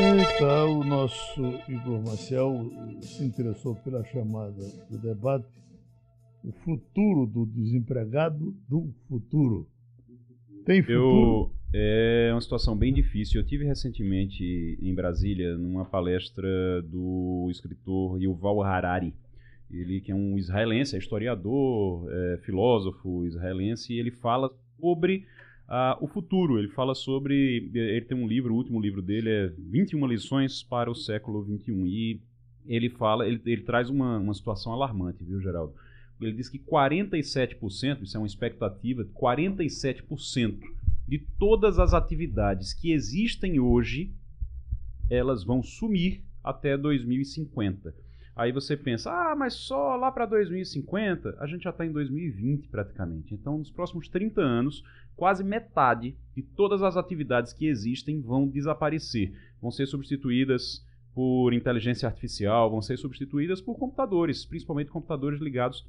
Eita, o nosso Igor Marcel se interessou pela chamada do debate O futuro do desempregado do futuro. Tem futuro? Eu, é uma situação bem difícil. Eu tive recentemente em Brasília numa palestra do escritor Yuval Harari. Ele que é um israelense, é historiador, é filósofo israelense, e ele fala sobre uh, o futuro. Ele fala sobre. Ele tem um livro, o último livro dele é 21 lições para o século XXI. E ele fala, ele, ele traz uma, uma situação alarmante, viu, Geraldo? Ele diz que 47%, isso é uma expectativa, 47% de todas as atividades que existem hoje, elas vão sumir até 2050. Aí você pensa, ah, mas só lá para 2050? A gente já está em 2020 praticamente. Então, nos próximos 30 anos, quase metade de todas as atividades que existem vão desaparecer. Vão ser substituídas por inteligência artificial, vão ser substituídas por computadores, principalmente computadores ligados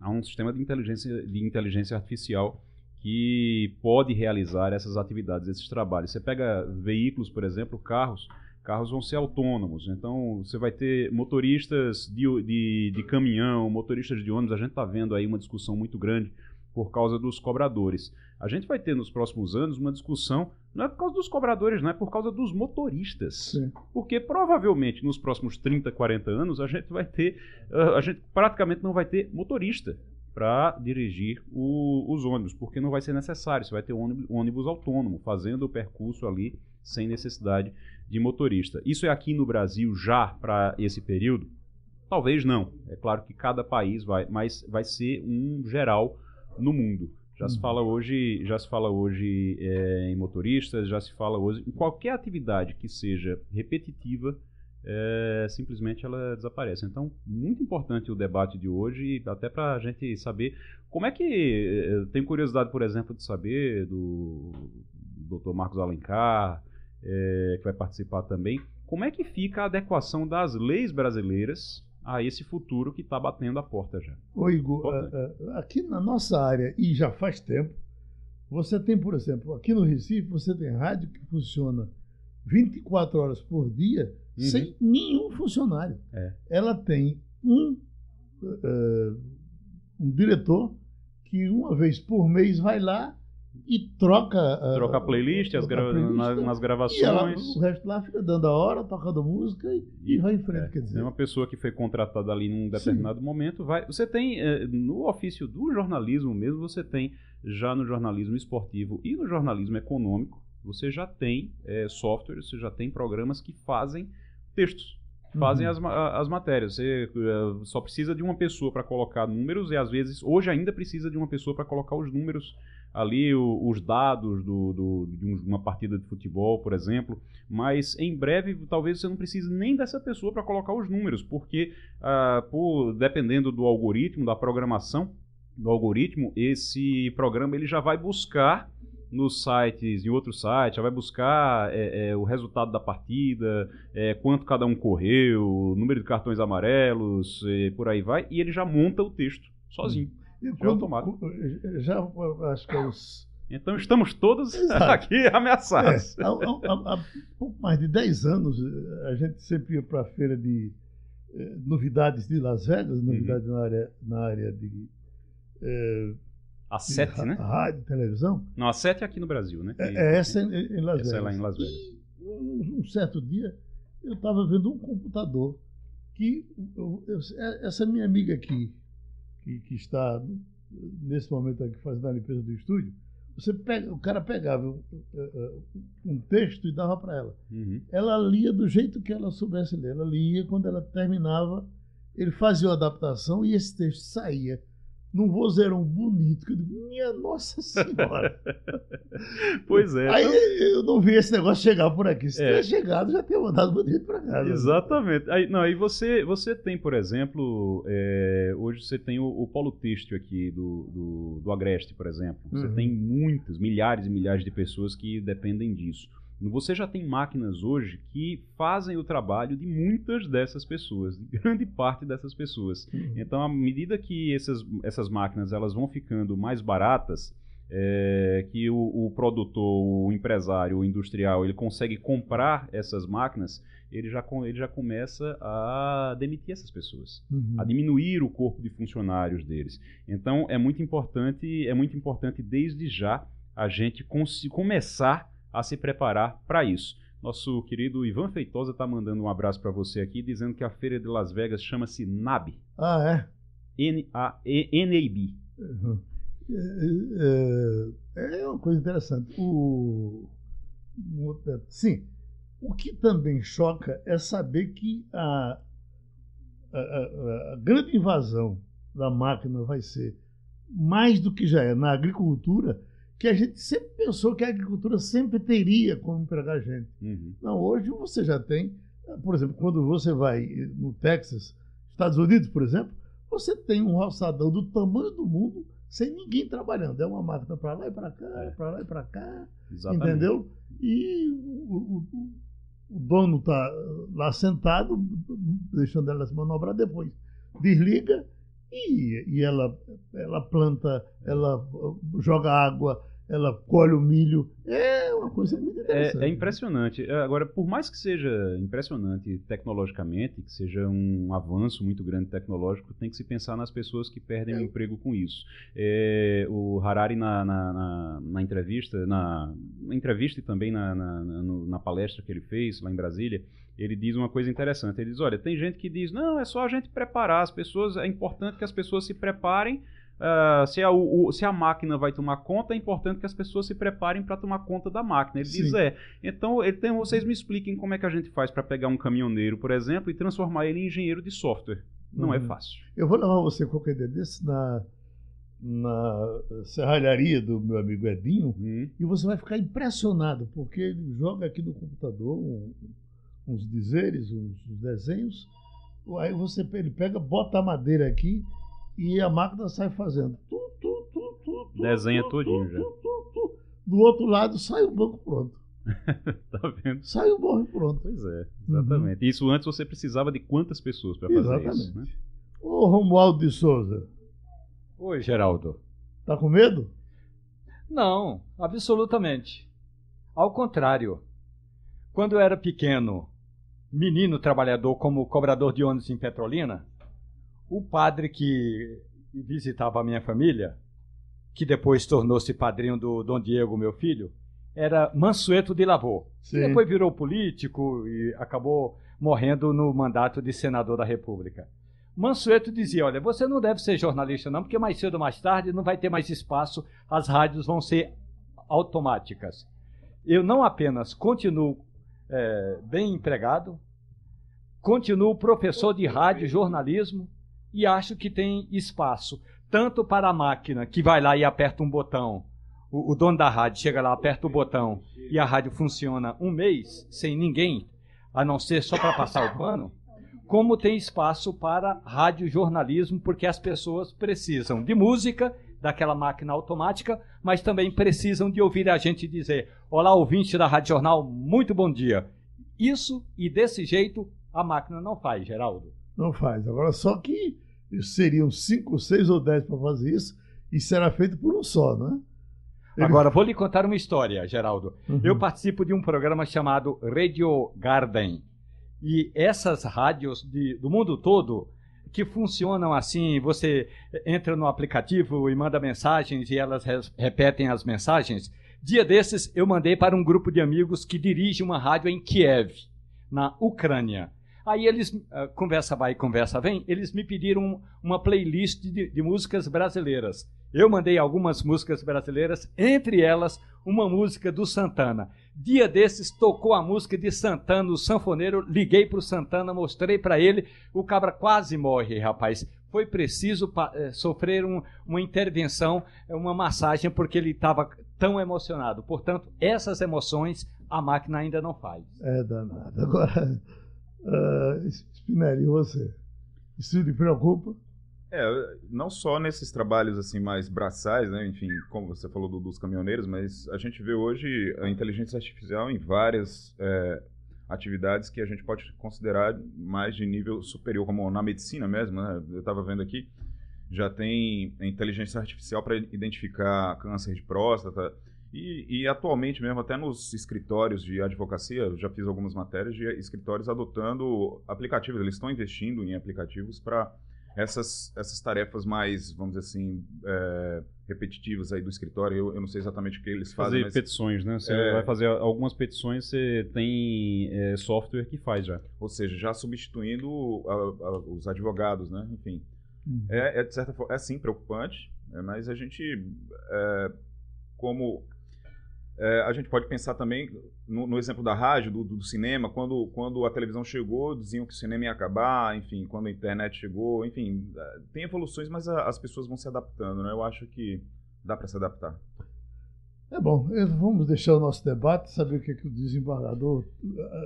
a um sistema de inteligência, de inteligência artificial que pode realizar essas atividades, esses trabalhos. Você pega veículos, por exemplo, carros, carros vão ser autônomos. Então, você vai ter motoristas de, de, de caminhão, motoristas de ônibus. A gente está vendo aí uma discussão muito grande por causa dos cobradores. A gente vai ter nos próximos anos uma discussão, não é por causa dos cobradores, não é por causa dos motoristas. Sim. Porque provavelmente nos próximos 30, 40 anos a gente vai ter, uh, a gente praticamente não vai ter motorista para dirigir o, os ônibus, porque não vai ser necessário, você vai ter ônibus, ônibus autônomo fazendo o percurso ali sem necessidade de motorista. Isso é aqui no Brasil já para esse período? Talvez não. É claro que cada país vai, mas vai ser um geral no mundo. Já se uhum. fala hoje, já se fala hoje é, em motoristas, já se fala hoje em qualquer atividade que seja repetitiva, é, simplesmente ela desaparece. Então, muito importante o debate de hoje, até para a gente saber como é que. É, tenho curiosidade, por exemplo, de saber do Dr. Marcos Alencar, é, que vai participar também, como é que fica a adequação das leis brasileiras a esse futuro que está batendo a porta já. Ô Igor, aqui na nossa área, e já faz tempo, você tem, por exemplo, aqui no Recife, você tem rádio que funciona 24 horas por dia uhum. sem nenhum funcionário. É. Ela tem um, uh, um diretor que uma vez por mês vai lá e troca. Uh, troca a playlist, as gra playlist, nas, nas, gravações. Ela, o resto lá fica dando a hora, tocando música e, e vai em frente. É, quer dizer. É uma pessoa que foi contratada ali num determinado Sim. momento. vai Você tem, eh, no ofício do jornalismo mesmo, você tem já no jornalismo esportivo e no jornalismo econômico, você já tem é, softwares, você já tem programas que fazem textos fazem uhum. as, as matérias. Você uh, só precisa de uma pessoa para colocar números e às vezes hoje ainda precisa de uma pessoa para colocar os números ali o, os dados do, do, de uma partida de futebol, por exemplo, mas em breve talvez você não precise nem dessa pessoa para colocar os números, porque uh, por, dependendo do algoritmo, da programação do algoritmo, esse programa ele já vai buscar nos sites, em outros sites, já vai buscar é, é, o resultado da partida, é, quanto cada um correu, número de cartões amarelos, por aí vai, e ele já monta o texto sozinho. E quando, já acho que é os. Então estamos todos Exato. aqui ameaçados. É, há, há, há, pouco mais de 10 anos, a gente sempre ia para a feira de eh, novidades de Las Vegas, novidades uhum. na, área, na área de. Eh, a 7, né? Rádio, televisão. Não, a 7 é aqui no Brasil, né? É, é essa em, em Las essa Vegas. é lá em Las Vegas. E, um, um certo dia, eu estava vendo um computador que. Eu, eu, essa minha amiga aqui, que, que está nesse momento aqui fazendo a limpeza do estúdio, você pega, o cara pegava um, um texto e dava para ela. Uhum. Ela lia do jeito que ela soubesse ler. Ela lia, quando ela terminava, ele fazia a adaptação e esse texto saía num vozeirão bonito. Que eu digo, minha Nossa Senhora. pois é. Aí eu não vi esse negócio chegar por aqui. Se é. tivesse chegado, já teria mandado bonito para cá. Exatamente. Aí, não, aí você, você tem, por exemplo, é, hoje você tem o, o polo têxtil aqui do, do, do Agreste, por exemplo. Você uhum. tem muitas, milhares e milhares de pessoas que dependem disso. Você já tem máquinas hoje que fazem o trabalho de muitas dessas pessoas, de grande parte dessas pessoas. Uhum. Então, à medida que essas, essas máquinas elas vão ficando mais baratas, é, que o, o, produtor, o empresário, o industrial, ele consegue comprar essas máquinas, ele já, ele já começa a demitir essas pessoas, uhum. a diminuir o corpo de funcionários deles. Então é muito importante, é muito importante desde já a gente começar a se preparar para isso. Nosso querido Ivan Feitosa está mandando um abraço para você aqui, dizendo que a feira de Las Vegas chama-se NAB. Ah, é? N-A-B. Uhum. É, é, é, uma coisa interessante. O, sim, o que também choca é saber que a, a, a grande invasão da máquina vai ser mais do que já é na agricultura que a gente sempre pensou que a agricultura sempre teria como empregar gente. Uhum. Não, hoje você já tem, por exemplo, quando você vai no Texas, Estados Unidos, por exemplo, você tem um roçadão do tamanho do mundo sem ninguém trabalhando. É uma máquina para lá e para cá, é. para lá e para cá, Exatamente. entendeu? E o, o, o dono está lá sentado, deixando ela se manobrar depois. Desliga e, e ela, ela planta, ela joga água, ela colhe o milho. É uma coisa muito é, interessante. É, é, impressionante. Agora, por mais que seja impressionante tecnologicamente, que seja um avanço muito grande tecnológico, tem que se pensar nas pessoas que perdem é. o emprego com isso. É, o Harari, na, na, na, na entrevista, na, na, entrevista e também na, na palestra que ele fez lá em Brasília, ele diz uma coisa interessante. Ele diz: olha, tem gente que diz, não, é só a gente preparar as pessoas, é importante que as pessoas se preparem Uh, se, a, o, se, a, máquina vai tomar conta, é importante que as pessoas se preparem para tomar conta da máquina. Ele Sim. diz: é. Então, ele tem, vocês me expliquem como é que a gente faz para pegar um caminhoneiro, por exemplo, e transformar ele em engenheiro de software. Não é uhum. é fácil. Eu vou levar você qualquer dia desse na, na serralharia do meu amigo Edinho uhum. e você vai ficar impressionado, porque ele joga aqui no computador um, uns dizeres, uns, uns desenhos. Aí você ele pega, bota a madeira aqui e a máquina sai fazendo. Tu, tu, tu, Desenha tudinho já. Do outro lado sai o banco pronto. tá vendo? Sai o banco pronto. Pois é, exatamente. Uhum. Isso antes você precisava de quantas pessoas para fazer exatamente. isso? Né? Ô Romualdo de Souza. Oi, Geraldo. Tá com medo? Não, absolutamente. Ao contrário. Quando eu era pequeno, menino trabalhador como cobrador de ônibus em Petrolina, o padre que visitava a minha família, que depois tornou-se padrinho do Dom Diego, meu filho, era Mansueto de Lavô. Depois virou político e acabou morrendo no mandato de senador da República. Mansueto dizia: Olha, você não deve ser jornalista, não, porque mais cedo ou mais tarde não vai ter mais espaço, as rádios vão ser automáticas. Eu não apenas continuo é, bem empregado, continuo professor de rádio, jornalismo, e acho que tem espaço tanto para a máquina que vai lá e aperta um botão. O, o, dono da rádio chega lá, aperta o botão e a rádio funciona um mês sem ninguém, a não ser só para passar o pano. Como tem espaço para radiojornalismo, porque as pessoas precisam de música, daquela máquina automática, mas também precisam de ouvir a gente dizer: Olá, ouvinte da Rádio Jornal, muito bom dia. Isso e desse jeito a máquina não faz, Geraldo. Não faz. Agora, só que seriam cinco, seis ou dez para fazer isso e será feito por um só, né? Ele... Agora, vou lhe contar uma história, Geraldo. Uhum. Eu participo de um programa chamado Radio Garden. E essas rádios de, do mundo todo que funcionam assim, você entra no aplicativo e manda mensagens e elas repetem as mensagens. Dia desses eu mandei para um grupo de amigos que dirige uma rádio em Kiev, na Ucrânia. Aí eles, uh, conversa vai, conversa vem, eles me pediram uma playlist de, de, músicas brasileiras. Eu mandei algumas músicas brasileiras, entre elas uma música do Santana. Dia desses tocou a música de Santana, o sanfoneiro, liguei para o Santana, mostrei para ele, o cabra quase morre, rapaz. Foi preciso uh, sofrer um, uma intervenção, uma massagem, porque ele estava tão emocionado. Portanto, essas emoções a máquina ainda não faz. É danado. Agora Uh, Spinelli, e você? Isso lhe preocupa? É, não só nesses trabalhos assim mais braçais, né? Enfim, como você falou do, dos caminhoneiros, mas a gente vê hoje a inteligência artificial em várias é, atividades que a gente pode considerar mais de nível superior, como na medicina mesmo, né? Eu estava vendo aqui, já tem inteligência artificial para identificar câncer de próstata. E, e, atualmente mesmo, até nos escritórios de advocacia, eu já fiz algumas matérias de escritórios adotando aplicativos. Eles estão investindo em aplicativos para essas, essas tarefas mais, vamos dizer assim, é, repetitivas aí do escritório. Eu, eu, não sei exatamente o que eles fazem. Fazer mas, petições, né? Você é, vai fazer algumas petições, você tem é, software que faz já. Ou seja, já substituindo a, a, os advogados, né? Enfim. Uhum. É, é, de certa forma, é sim preocupante, né? mas a gente, é, como é, a gente pode pensar também no, no exemplo da rádio, do, do, cinema, quando, quando a televisão chegou, diziam que o cinema ia acabar, enfim, quando a internet chegou, enfim, é, tem evoluções, mas a, as pessoas vão se adaptando, né? Eu acho que dá para se adaptar. É bom, vamos deixar o nosso debate, saber o que, é que o desembargador.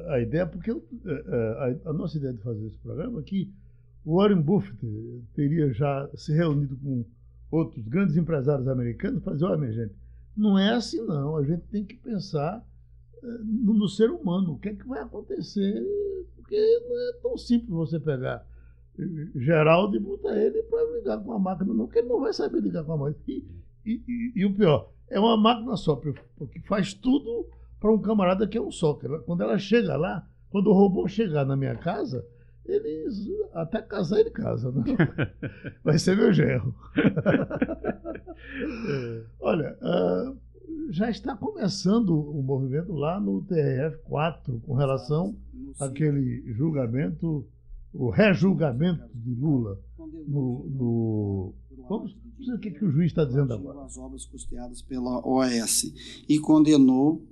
A, a ideia, porque eu, é, a, a, nossa ideia de fazer esse programa é que o Warren Buffett teria já se reunido com outros grandes empresários americanos para dizer: olha, minha gente, não é assim não, a gente tem que pensar eh, no, ser humano, o que é que vai acontecer, porque não é tão simples você pegar Geraldo e botar ele para ligar com a máquina, não, porque ele não vai saber ligar com a máquina. E, e, e, e o pior, é uma máquina só, porque faz tudo para um camarada que é um só. Quando ela chega lá, quando o robô chegar na minha casa, eles até casar ele casa, né? Vai ser meu genro. Olha, uh, já está começando o movimento lá no TRF4 com relação àquele julgamento, o rejulgamento de Lula no, no Vamos ver o que, que o juiz está dizendo agora. As obras custeadas pela OAS e condenou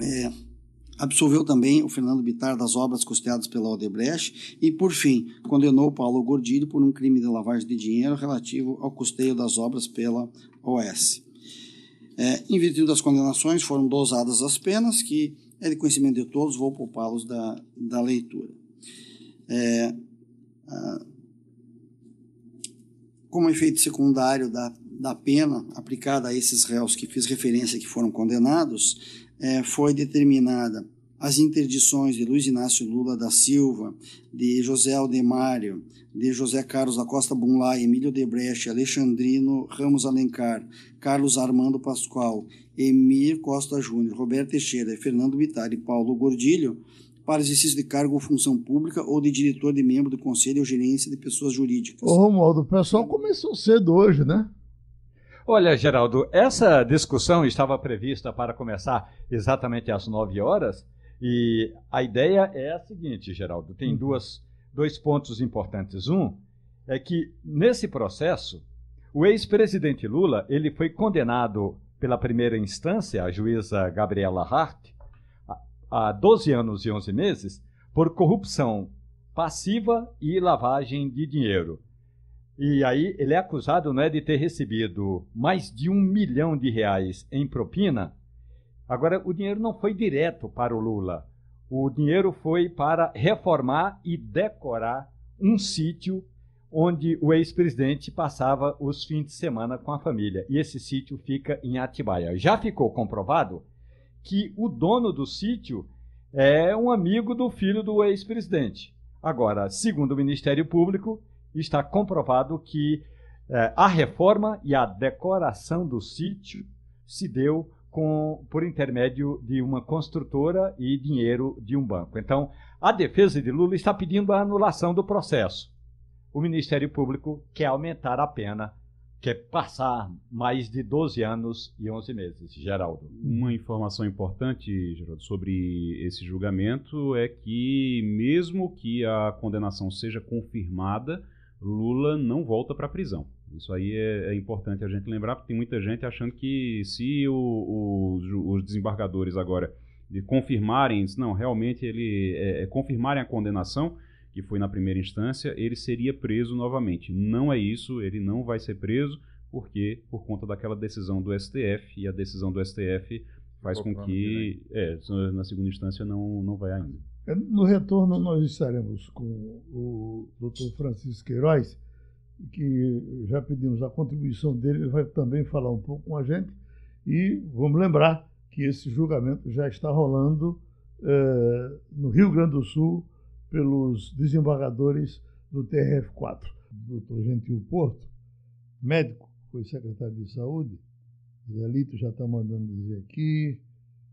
é, Absolveu também o Fernando Bitar das obras custeadas pela Odebrecht e, por fim, condenou Paulo Gordilho por um crime de lavagem de dinheiro relativo ao custeio das obras pela OS. É, em virtude das condenações, foram dosadas as penas, que é de conhecimento de todos, vou poupá-los da, da leitura. É, a, como efeito secundário da, da pena aplicada a esses réus que fiz referência que foram condenados, é, foi determinada as interdições de Luiz Inácio Lula da Silva, de José Aldemário, de José Carlos da Costa Bunlai, Emílio Debreche, Alexandrino Ramos Alencar, Carlos Armando Pascoal, Emir Costa Júnior, Roberto Teixeira, Fernando Vittar e Paulo Gordilho, para exercício de cargo ou função pública ou de diretor de membro do conselho ou gerência de pessoas jurídicas. Ô Romualdo, o pessoal começou cedo hoje, né? Olha, Geraldo, essa discussão estava prevista para começar exatamente às 9 horas. E a ideia é a seguinte, Geraldo: tem uhum. duas, dois pontos importantes. Um é que, nesse processo, o ex-presidente Lula ele foi condenado pela primeira instância, a juíza Gabriela Hart, a 12 anos e 11 meses, por corrupção passiva e lavagem de dinheiro. E aí ele é acusado não é, de ter recebido mais de um milhão de reais em propina. Agora, o dinheiro não foi direto para o Lula. O dinheiro foi para reformar e decorar um sítio onde o ex-presidente passava os fins de semana com a família. E esse sítio fica em Atibaia. Já ficou comprovado que o dono do sítio é um amigo do filho do ex-presidente. Agora, segundo o Ministério Público, está comprovado que eh, a reforma e a decoração do sítio se deu com, por intermédio de uma construtora e dinheiro de um banco. Então, a defesa de Lula está pedindo a anulação do processo. O Ministério Público quer aumentar a pena, quer passar mais de 12 anos e 11 meses. Geraldo. Uma informação importante, Geraldo, sobre esse julgamento é que, mesmo que a condenação seja confirmada, Lula não volta para a prisão. Isso aí é, é, importante a gente lembrar, porque tem muita gente achando que se o, o, os desembargadores agora confirmarem, não, realmente ele é, é, confirmarem a condenação, que foi na primeira instância, ele seria preso novamente. Não é isso, ele não vai ser preso, porque por conta daquela decisão do STF, e a decisão do STF faz com que, é, na segunda instância, não, não vai ainda. É, no retorno, nós estaremos com o Dr. Francisco Queiroz, que já pedimos a contribuição dele, ele vai também falar um pouco com a gente. E vamos lembrar que esse julgamento já está rolando eh, no Rio Grande do Sul pelos desembargadores do TRF4. do Dr. Gentil Porto, médico, foi secretário de saúde. Zé Lito já está mandando dizer aqui,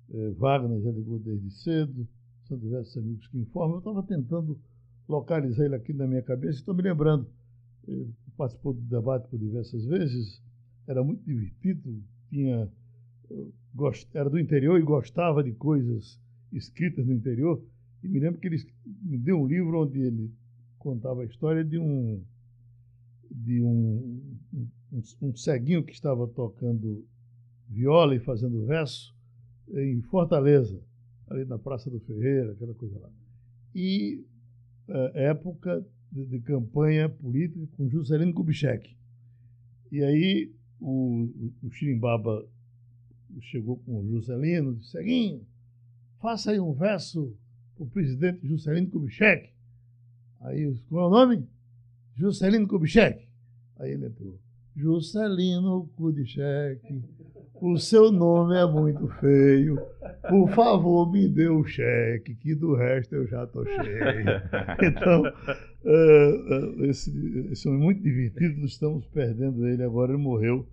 eh, Wagner já ligou desde cedo, são diversos amigos que informam. Eu estava tentando localizar ele aqui na minha cabeça, estou me lembrando. Ele participou do debate por diversas vezes, era muito divertido, tinha, era do interior e gostava de coisas escritas no interior. E me lembro que ele me deu um livro onde ele contava a história de um de um, um, um ceguinho que estava tocando viola e fazendo verso em Fortaleza, ali na Praça do Ferreira, aquela coisa lá. E é, época de, de, campanha política com Juscelino Kubitschek. E aí o, o Chirimbaba chegou com o Juscelino, disse, Ceguinho, faça aí um verso para o presidente Juscelino Kubitschek. Aí, qual é o nome? Juscelino Kubitschek. Aí ele entrou. Juscelino Kubitschek, o seu nome é muito feio. Por favor, me dê o cheque, que do resto eu já estou cheio. Então, uh, esse, esse homem é muito divertido, estamos perdendo ele agora. Ele morreu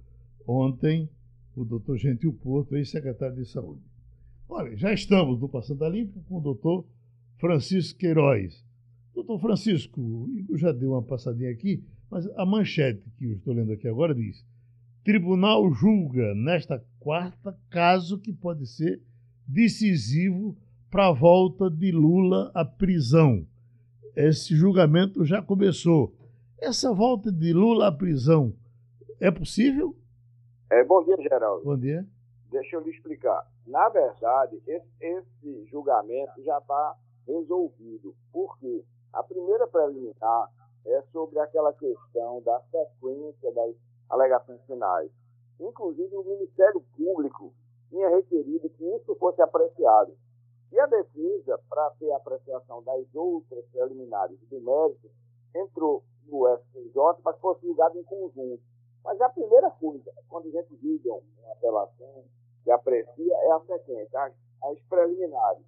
ontem, o doutor Gentil Porto, ex-secretário de Saúde. Olha, já estamos no Passando a Limpo com o doutor Francisco Queiroz. Doutor Francisco, eu já dei uma passadinha aqui, mas a manchete que eu estou lendo aqui agora diz: Tribunal julga nesta quarta caso que pode ser decisivo para a volta de Lula à prisão. Esse julgamento já começou. Essa volta de Lula à prisão é possível? É, bom dia, Geraldo. Bom dia. Deixa eu lhe explicar. Na verdade, esse, esse julgamento já está resolvido. Por quê? A primeira preliminar é sobre aquela questão da sequência das alegações finais. Inclusive, o Ministério Público tinha requerido que isso fosse apreciado. E a defesa, para ter a apreciação das outras preliminares do mérito, entrou no STJ que fosse julgado em conjunto. Mas a primeira coisa, quando a gente julga uma apelação que aprecia, é a sequência, as, as preliminares.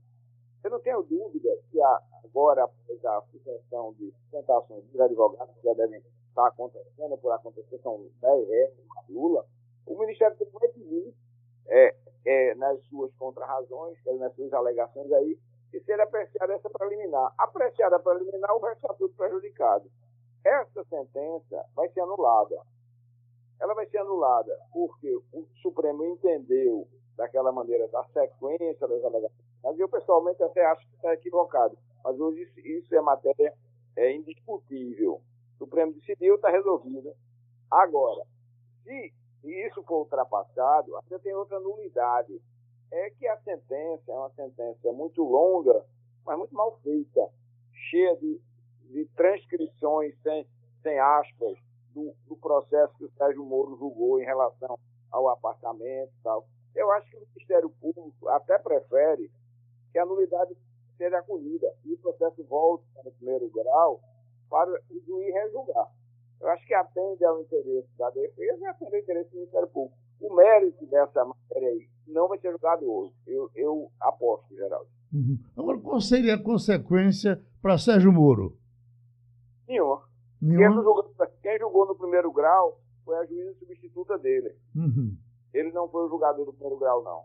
Eu não tenho dúvida que a, agora, após a suspensão de sustentações dos advogados que já devem estar acontecendo, por acontecer, são 10 reais Lula, o Ministério Público vai pedir é, é, nas suas contrarrazões, nas suas alegações aí, que seja apreciada essa preliminar. Apreciada preliminar, o resto está tudo prejudicado. Essa sentença vai ser anulada. Ela vai ser anulada porque o Supremo entendeu daquela maneira da sequência das alegações. Mas eu pessoalmente até acho que está equivocado. Mas hoje isso é matéria é indiscutível. O Supremo decidiu, está resolvido. Agora, se isso for ultrapassado, ainda tem outra nulidade. É que a sentença é uma sentença muito longa, mas muito mal feita, cheia de, de transcrições sem, sem aspas do, do processo que o Sérgio Moro julgou em relação ao apartamento e tal. Eu acho que o Ministério Público até prefere que a nulidade seja acolhida e o processo volte para o primeiro grau para o juiz rejulgar. Eu acho que atende ao interesse da defesa e atende ao interesse do Ministério Público. O mérito dessa matéria aí não vai ser julgado hoje. Eu, eu aposto, Geraldo. Uhum. Agora, qual seria a consequência para Sérgio Moro? Nenhuma. Quem julgou, quem julgou no primeiro grau foi a juíza substituta dele. Uhum. Ele não foi o julgador do primeiro grau, não.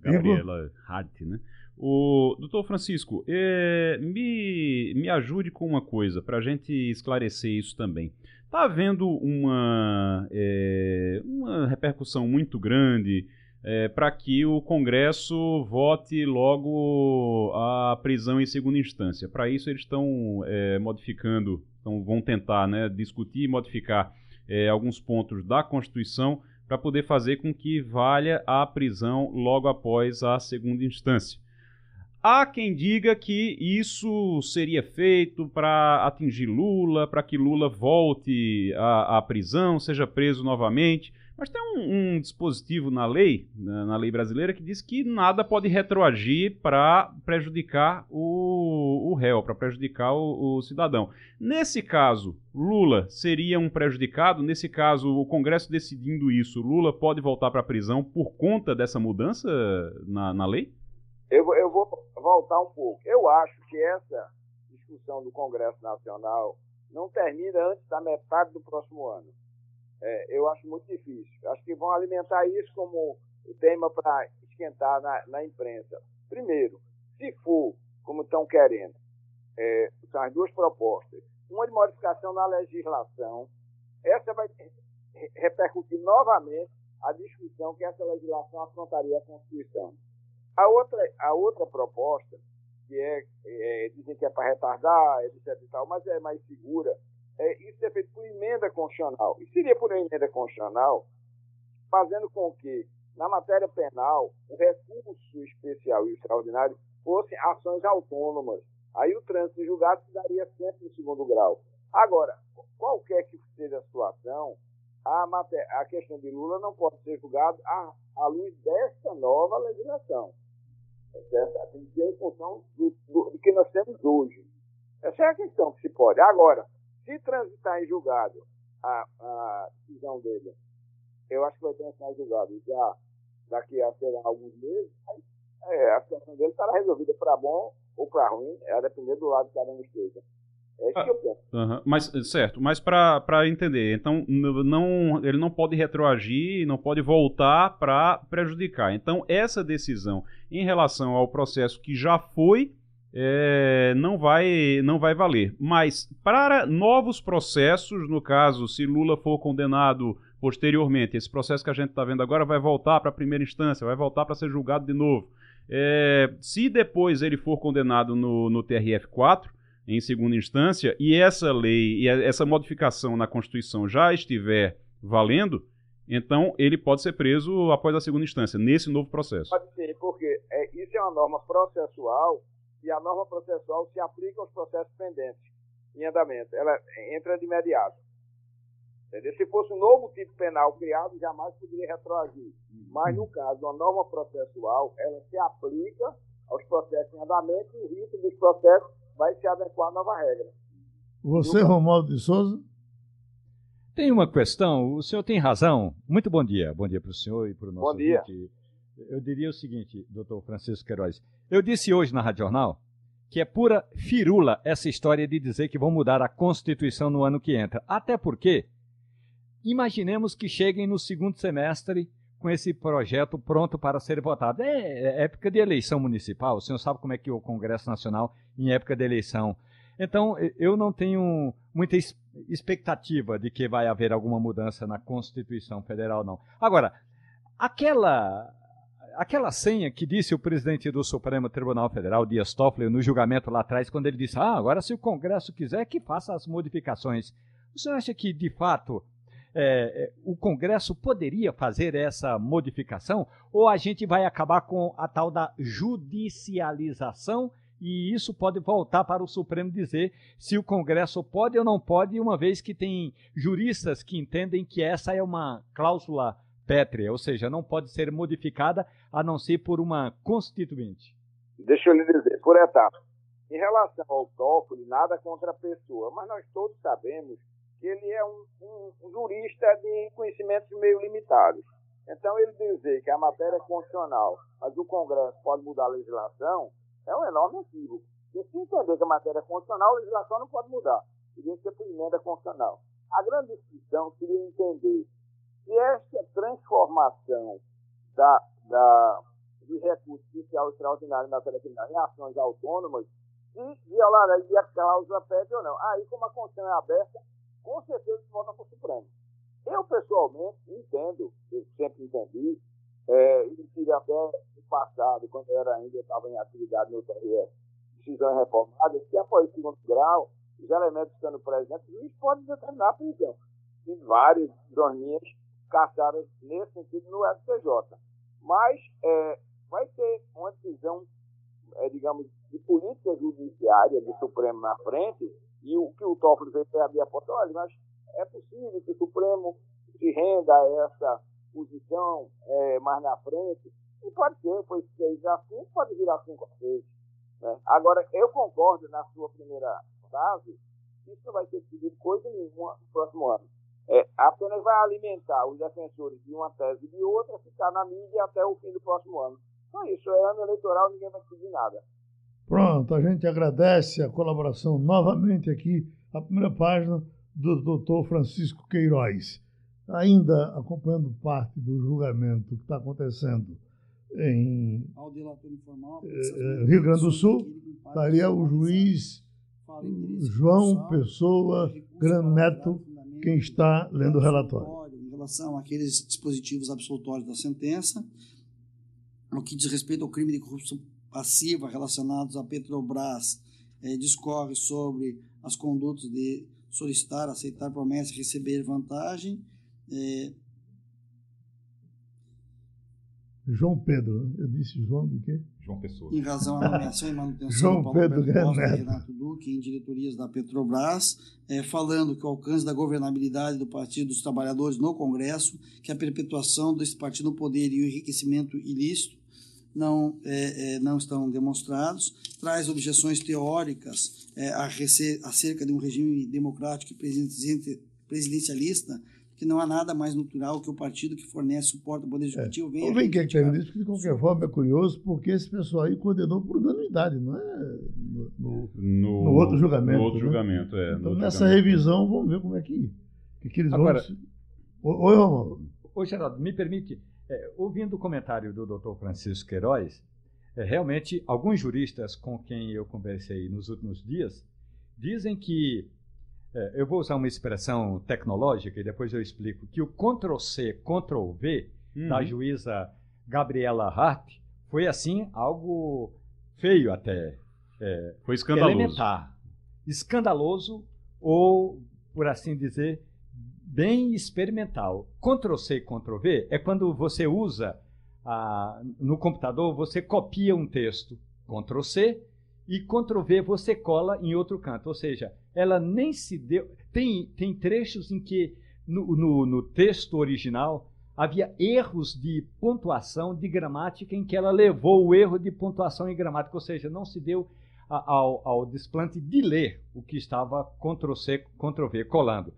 Gabriela Hart, né? O doutor Francisco, é, me, me ajude com uma coisa para a gente esclarecer isso também. Está havendo uma, é, uma repercussão muito grande é, para que o Congresso vote logo a prisão em segunda instância. Para isso, eles estão é, modificando, então vão tentar né, discutir e modificar é, alguns pontos da Constituição para poder fazer com que valha a prisão logo após a segunda instância. Há quem diga que isso seria feito para atingir Lula, para que Lula volte à, à, prisão, seja preso novamente. Mas tem um, um dispositivo na lei, na, na, lei brasileira, que diz que nada pode retroagir para prejudicar o, o réu, para prejudicar o, o, cidadão. Nesse caso, Lula seria um prejudicado? Nesse caso, o Congresso decidindo isso, Lula pode voltar para a prisão por conta dessa mudança na, na lei? Eu, eu vou voltar um pouco. Eu acho que essa discussão do Congresso Nacional não termina antes da metade do próximo ano. É, eu acho muito difícil. Acho que vão alimentar isso como tema para esquentar na, na, imprensa. Primeiro, se for, como estão querendo, é, são as duas propostas, uma de modificação na legislação, essa vai repercutir novamente a discussão que essa legislação afrontaria a Constituição. A outra, a outra proposta, que é, é dizem que é para retardar, etc e tal, mas é mais segura, é, isso é feito por emenda constitucional. E seria por emenda constitucional, fazendo com que, na matéria penal, o recurso especial e extraordinário fossem ações autônomas. Aí o trânsito julgado se daria sempre no segundo grau. Agora, qualquer que seja a situação, a, matéria, a questão de Lula não pode ser julgada à, à luz desta nova legislação. Certo? Tem que ser em função do, do, do, que nós temos hoje. Essa é a questão que se pode. Agora, se transitar em julgado a, a decisão dele, eu acho que vai transitar em julgado já daqui a sei lá, alguns meses, aí, é, a situação dele estará resolvida para bom ou para ruim, é a depender do lado que cada um esteja. É ah, que eu -huh. Mas, certo, mas para entender, então não, ele não pode retroagir, não pode voltar para prejudicar. Então, essa decisão em relação ao processo que já foi é, não vai não vai valer. Mas para novos processos, no caso, se Lula for condenado posteriormente, esse processo que a gente está vendo agora vai voltar para a primeira instância, vai voltar para ser julgado de novo. É, se depois ele for condenado no, no TRF4, em segunda instância, e essa lei e essa modificação na Constituição já estiver valendo, então ele pode ser preso após a segunda instância, nesse novo processo. Pode ser, porque é, isso é uma norma processual e a norma processual se aplica aos processos pendentes em andamento. Ela entra de imediato. Entendeu? Se fosse um novo tipo penal criado, jamais poderia retroagir. Mas, no caso, a norma processual, ela se aplica aos processos em andamento e o risco dos processos vai se adequar à nova regra. Você, Romualdo de Souza? Tem uma questão, o senhor tem razão. Muito bom dia. Bom dia para o senhor e para o nosso Bom dia. Eu diria o seguinte, doutor Francisco Queiroz. Eu disse hoje na Rádio Jornal que é pura firula essa história de dizer que vão mudar a Constituição no ano que entra. Até porque, imaginemos que cheguem no segundo semestre com esse projeto pronto para ser votado. É, é época de eleição municipal, o senhor sabe como é que é o Congresso Nacional em época de eleição. Então, eu não tenho muita expectativa de que vai haver alguma mudança na Constituição Federal, não. Agora, aquela aquela senha que disse o presidente do Supremo Tribunal Federal, Dias Toffoli, no julgamento lá atrás, quando ele disse: Ah, agora se o Congresso quiser, que faça as modificações. O senhor acha que, de fato, é, é, o Congresso poderia fazer essa modificação? Ou a gente vai acabar com a tal da judicialização? E isso pode voltar para o Supremo dizer se o Congresso pode ou não pode, uma vez que tem juristas que entendem que essa é uma cláusula pétrea, ou seja, não pode ser modificada a não ser por uma constituinte. Deixa eu lhe dizer, por etapa. Em relação ao Toffoli, nada contra a pessoa, mas nós todos sabemos ele é um, um, jurista de conhecimentos meio limitados. Então, ele dizer que a matéria é constitucional, mas o Congresso pode mudar a legislação, é um enorme equívoco. E se entender que a matéria é constitucional, a legislação não pode mudar. Teria que ser por emenda constitucional. A grande discussão seria entender se esta transformação da, da, de recurso fiscal extraordinário na matéria criminal em ações autônomas, se violaria a cláusula PET ou não. Aí, como a Constituição é aberta, com certeza volta para o Supremo. Eu, pessoalmente, entendo, eu sempre entendi, é, e tive até no passado, quando eu era ainda estava em atividade no TRF, decisões reformadas, que após o segundo grau, os elementos estando presentes, o juiz pode determinar a prisão. E várias dorminhas caçadas nesse sentido no STJ. Mas é, vai ter uma decisão, é, digamos, de política judiciária do Supremo na frente, e o que o Toffoli fez foi abrir a porta, olha, mas é possível que o Supremo se renda a essa posição é, mais na frente, e pode ser, foi seis a cinco, pode virar cinco a seis. Né? Agora, eu concordo na sua primeira frase, isso não vai ser decidido coisa nenhuma no próximo ano é, apenas vai alimentar os defensores de uma tese e de outra, ficar na mídia até o fim do próximo ano. Só isso, é ano eleitoral, ninguém vai decidir nada. Pronto, a gente agradece a colaboração novamente aqui a primeira página do doutor Francisco Queiroz. Ainda acompanhando parte do julgamento que está acontecendo em eh, Rio Grande do Sul, estaria o juiz João Pessoa Gran Neto, quem está lendo o relatório. Em relação àqueles dispositivos absolutórios da sentença, no que diz respeito ao crime de corrupção passiva relacionados à Petrobras, é, discorre sobre as condutas de solicitar, aceitar promessa e receber vantagem. É... João Pedro, né? eu disse João de quê? João Pessoa. Em razão à nomeação e manutenção João do Pedro Costa Renato. e Renato Duque em diretorias da Petrobras, é, falando que o alcance da governabilidade do Partido dos Trabalhadores no Congresso, que a perpetuação desse partido no poder e o enriquecimento ilícito não, é, é, não estão demonstrados, traz objeções teóricas é, a rece- acerca de um regime democrático e presidencialista- que não há nada mais natural que o partido que fornece suporte ao Poder Executivo venha Vamos ver quem é que termina isso, porque de qualquer forma é curioso, porque esse pessoal aí condenou por unanimidade, não é? No, no- No, No outro julgamento, No outro né? julgamento, é. então, nessa julgamento. revisão, vamos ver como é que, que, que eles Agora- vão. Oi, Romulo. Ô, Geraldo, me permite, é, ouvindo o comentário do Dr. Francisco Queiroz, é, realmente alguns juristas com quem eu conversei nos últimos dias dizem que, é, eu vou usar uma expressão tecnológica e depois eu explico, que o Ctrl-C, Ctrl-V Uhum. da juíza Gabriela Hart foi, assim, algo feio até, é, Foi escandaloso. elementar, escandaloso ou, por assim dizer, bem experimental. Ctrl C, Ctrl V é quando você usa ah, no computador, você copia um texto, Ctrl C, e Ctrl V você cola em outro canto. Ou seja, ela nem se deu. Tem, tem trechos em que no, no, no texto original havia erros de pontuação, de gramática, em que ela levou o erro de pontuação e gramática, ou seja, não se deu ao, ao desplante de ler o que estava Ctrl C, Ctrl V colando.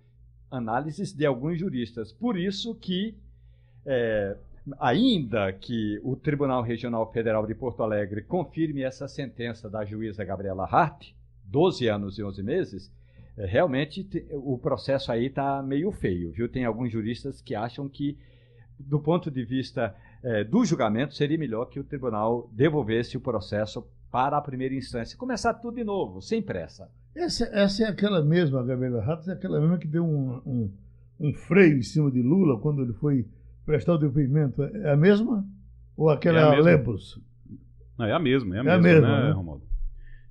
Análises de alguns juristas. Por isso que, é, ainda que o Tribunal Regional Federal de Porto Alegre confirme essa sentença da juíza Gabriela Hart, 12 anos e 11 meses, é, realmente te- o processo aí está meio feio, viu? Tem alguns juristas que acham que, do ponto de vista é, do julgamento, seria melhor que o tribunal devolvesse o processo para a primeira instância. Começar tudo de novo, sem pressa. Essa, essa é aquela mesma, Gabriela Ratos, é aquela mesma que deu um, um, um freio em cima de Lula quando ele foi prestar o depoimento. É a mesma? Ou aquela É a mesma. Lepros? Não, é a mesma, é a É a mesma, mesma, né, né? Romualdo?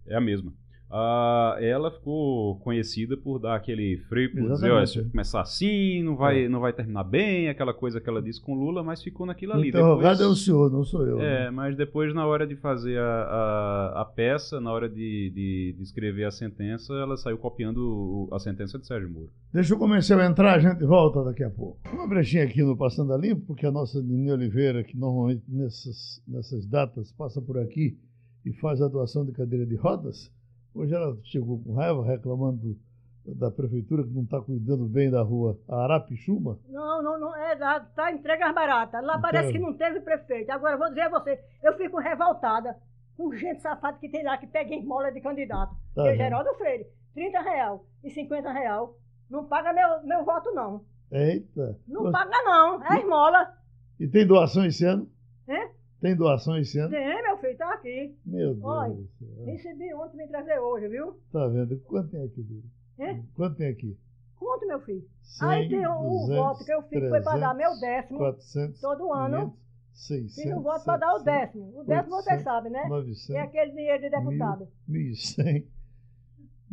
É a mesma. Ah, ela ficou conhecida por dar aquele freio, por dizer, olha, se começar assim, não vai, não vai terminar bem, aquela coisa que ela disse com Lula, mas ficou naquilo ali. interrogado Depois- é o senhor, não sou eu. É, né? mas depois, na hora de fazer a, a, a peça, na hora de, de, de escrever a sentença, ela saiu copiando a sentença de Sérgio Moro. Deixa o comercial entrar, a gente volta daqui a pouco. Uma brechinha aqui no Passando a Limpo, porque a nossa Nini Oliveira, que normalmente nessas, nessas datas passa por aqui e faz a doação de cadeira de rodas, hoje ela chegou com raiva reclamando da prefeitura que não está cuidando bem da rua Arapixuma. Não, não, não, é, lá tá entrega as baratas. Lá parece que não teve prefeito. Agora, eu vou dizer a você, eu fico revoltada com gente safada que tem lá que pega esmola de candidato. Tá é? Geraldo Freire, 30 real e 50 real. Não paga meu, meu voto, não. Eita! Não paga, não. É esmola. E tem doação esse ano? É? Tem doação esse ano? Tem, meu filho, tá aqui. Meu Deus Olha. Recebi ontem, me trazer hoje, viu? Tá vendo? Quanto tem aqui, dele? É? Quanto tem aqui? Conta, meu filho. 100, Aí tem o, o 200, voto que eu fiz, foi para dar meu 300, décimo. 400, todo ano. 500, 600, Fiz um voto para dar o 700, décimo. O décimo você 800, sabe, né? 900, E aquele dinheiro de deputado. 1.100,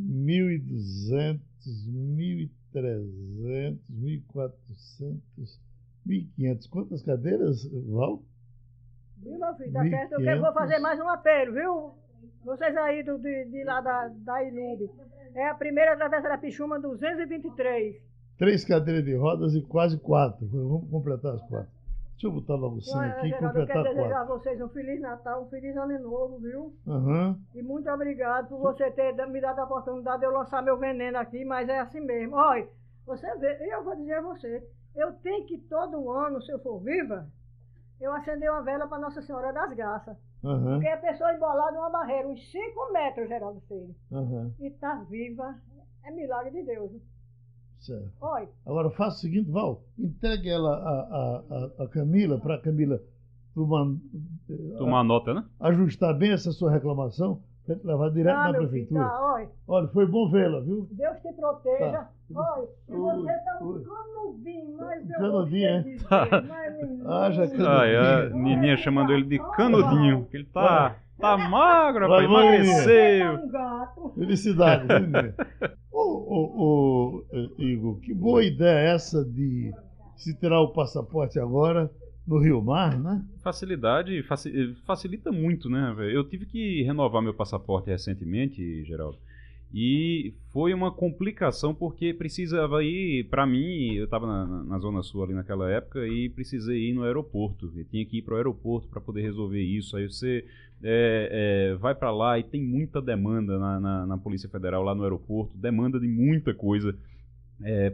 1.200, 1.300, 1.400, 1.500. Quantas cadeiras, Val? Viu, meu filho? Tá certo? Eu quero, vou fazer mais um apelo, viu? Vocês aí do, de, de lá da, da Ilube. É a primeira travessa da Pichuma 223. Três cadeiras de rodas e quase quatro. Vamos completar as quatro. Deixa eu botar logo 100 Olha, aqui e eu quero completar desejar a quatro. vocês um Feliz Natal, um Feliz Ano Novo, viu? Aham. E muito obrigado por você ter me dado a oportunidade de eu lançar meu veneno aqui, mas é assim mesmo. Olha, você vê, eu vou dizer a você, eu tenho que todo ano, se eu for viva, eu acender uma vela para Nossa Senhora das Graças. Aham. Porque a pessoa embolada numa barreira, uns 5 metros, Geraldo Freire, Aham. e tá viva, É milagre de Deus. Certo. Olha, Agora faça o seguinte, Val, entregue ela a, a, a, a Camila, para a Camila tomar, Tomar nota, né? ajustar bem essa sua reclamação, para gente levar direto tá, na meu filho, prefeitura. tá, olha. Olha, foi bom vê-la, viu? Deus te proteja. Tá. Olha, e você tá um canudinho, mas eu Canudinho, é? Haja canudinho. Ah, é, a Nininha chamando ele de canudinho, que ele tá, tá magro, rapaz, emagreceu. um gato. Felicidade, menino? Ô, ô, ô, Igor, que boa ideia essa de se tirar o passaporte agora no Rio Mar, né? Facilidade faci- facilita muito, né? Eu tive que renovar meu passaporte recentemente, Geraldo. E foi uma complicação porque precisava ir, pra mim, eu estava na, na- na Zona Sul ali naquela época e precisei ir no aeroporto. Eu tinha que ir para o aeroporto para poder resolver isso. Aí você é, é, vai para lá e tem muita demanda na, na- na Polícia Federal lá no aeroporto, demanda de muita coisa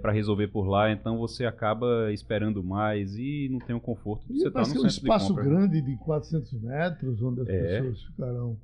para resolver por lá. Então você acaba esperando mais e não tem o conforto de você estar no parece que é um centro de espaço compra. grande de 400 metros, onde as É. pessoas ficarão.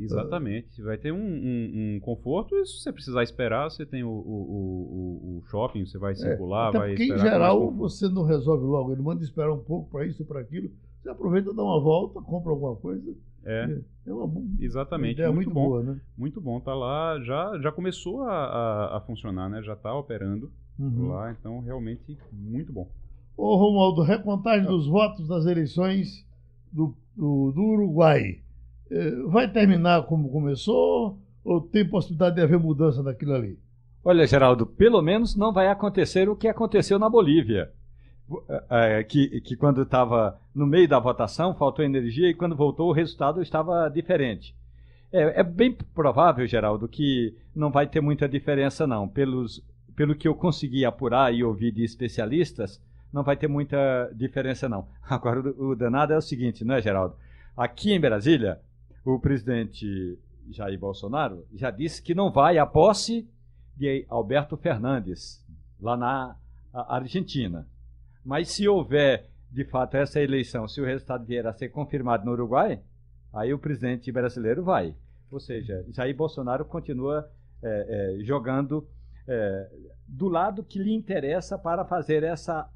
Exatamente. Vai ter um, um- um conforto e se você precisar esperar, você tem o, o- o- o shopping, você vai circular, É, Até vai porque, em geral, você não resolve logo. Ele manda esperar um pouco para isso ou para aquilo. Você aproveita, dá uma volta, compra alguma coisa. É, É uma, bo- uma exatamente. ideia muito, muito, bom. boa, né? Muito bom. Tá lá, já, já começou a, a- a funcionar, né? Já tá operando Uhum. lá, então realmente muito bom. Ô, Romualdo, recontagem dos votos das eleições do, do, do Uruguai. Eh, Vai terminar como começou ou tem possibilidade de haver mudança daquilo ali? Olha, Geraldo, pelo menos não vai acontecer o que aconteceu na Bolívia. É, que, que quando estava no meio da votação faltou energia e quando voltou o resultado estava diferente. É, é bem provável, Geraldo, que não vai ter muita diferença, não. Pelos, pelo que eu consegui apurar e ouvir de especialistas, não vai ter muita diferença, não. Agora, o, o danado é o seguinte, não é, Geraldo? Aqui em Brasília, o presidente Jair Bolsonaro já disse que não vai à posse de Alberto Fernandes, lá na Argentina. Mas se houver, de fato, essa eleição, se o resultado vier a ser confirmado no Uruguai, aí o presidente brasileiro vai. Ou seja, Jair Bolsonaro continua é, é, jogando é, do lado que lhe interessa para fazer essa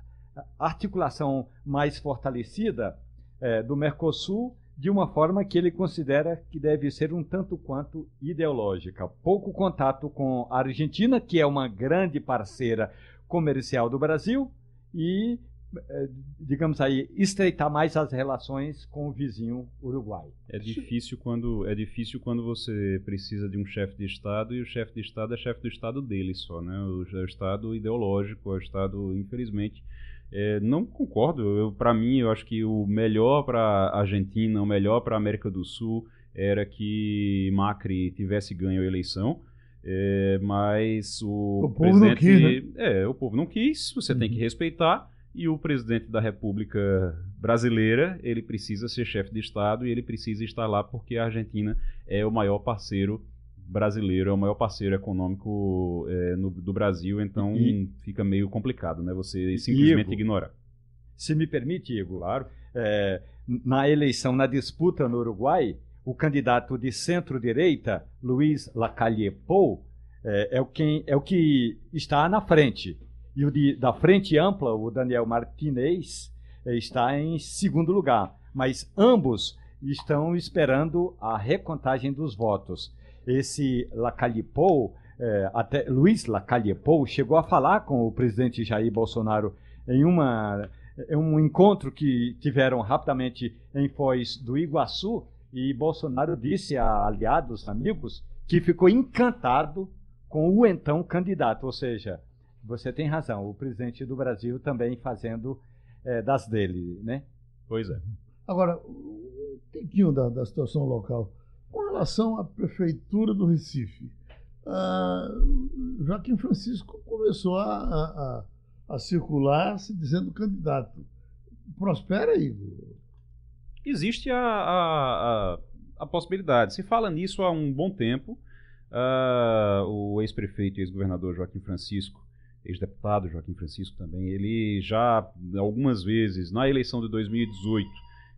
articulação mais fortalecida é, do Mercosul de uma forma que ele considera que deve ser um tanto quanto ideológica. Pouco contato com a Argentina, que é uma grande parceira comercial do Brasil, e, eh, digamos aí, estreitar mais as relações com o vizinho Uruguai. É difícil quando é difícil quando você precisa de um chefe de estado e o chefe de estado é chefe do estado dele só, né? O, é o estado ideológico, é o estado, infelizmente. É, não concordo. Para mim, eu acho que o melhor para a Argentina, o melhor para a América do Sul era que Macri tivesse ganho a eleição. É, mas o, O povo não presidente, quis, é, o povo não quis. Você tem que respeitar. E o presidente da República Brasileira, ele precisa ser chefe de Estado e ele precisa estar lá porque a Argentina é o maior parceiro brasileiro, é o maior parceiro econômico é, no- do Brasil, então E- fica meio complicado, né? Você simplesmente Igor, ignorar. Se me permite, Igor, claro, é, na eleição, na disputa no Uruguai, o candidato de centro-direita, Luiz Lacalle Pou, é, é o quem, é o que está na frente. E o de, da frente ampla, o Daniel Martinez, eh, está em segundo lugar. Mas ambos estão esperando a recontagem dos votos. Esse Lacalle Pou, eh, até Luiz Lacalle Pou, chegou a falar com o presidente Jair Bolsonaro em uma um encontro que tiveram rapidamente em Foz do Iguaçu e Bolsonaro disse a aliados, amigos, que ficou encantado com o então candidato, ou seja, você tem razão, o presidente do Brasil também fazendo eh, das dele, né? Pois é. Agora, um pouquinho da, da situação local. Com relação à Prefeitura do Recife, ah, Joaquim Francisco começou a, a, a- a circular se dizendo candidato. Prospera, Igor? Existe a, a, a, a possibilidade. Se fala nisso há um bom tempo. Ah, o ex-prefeito e ex-governador Joaquim Francisco, ex-deputado Joaquim Francisco também, ele já algumas vezes, na eleição de 2018,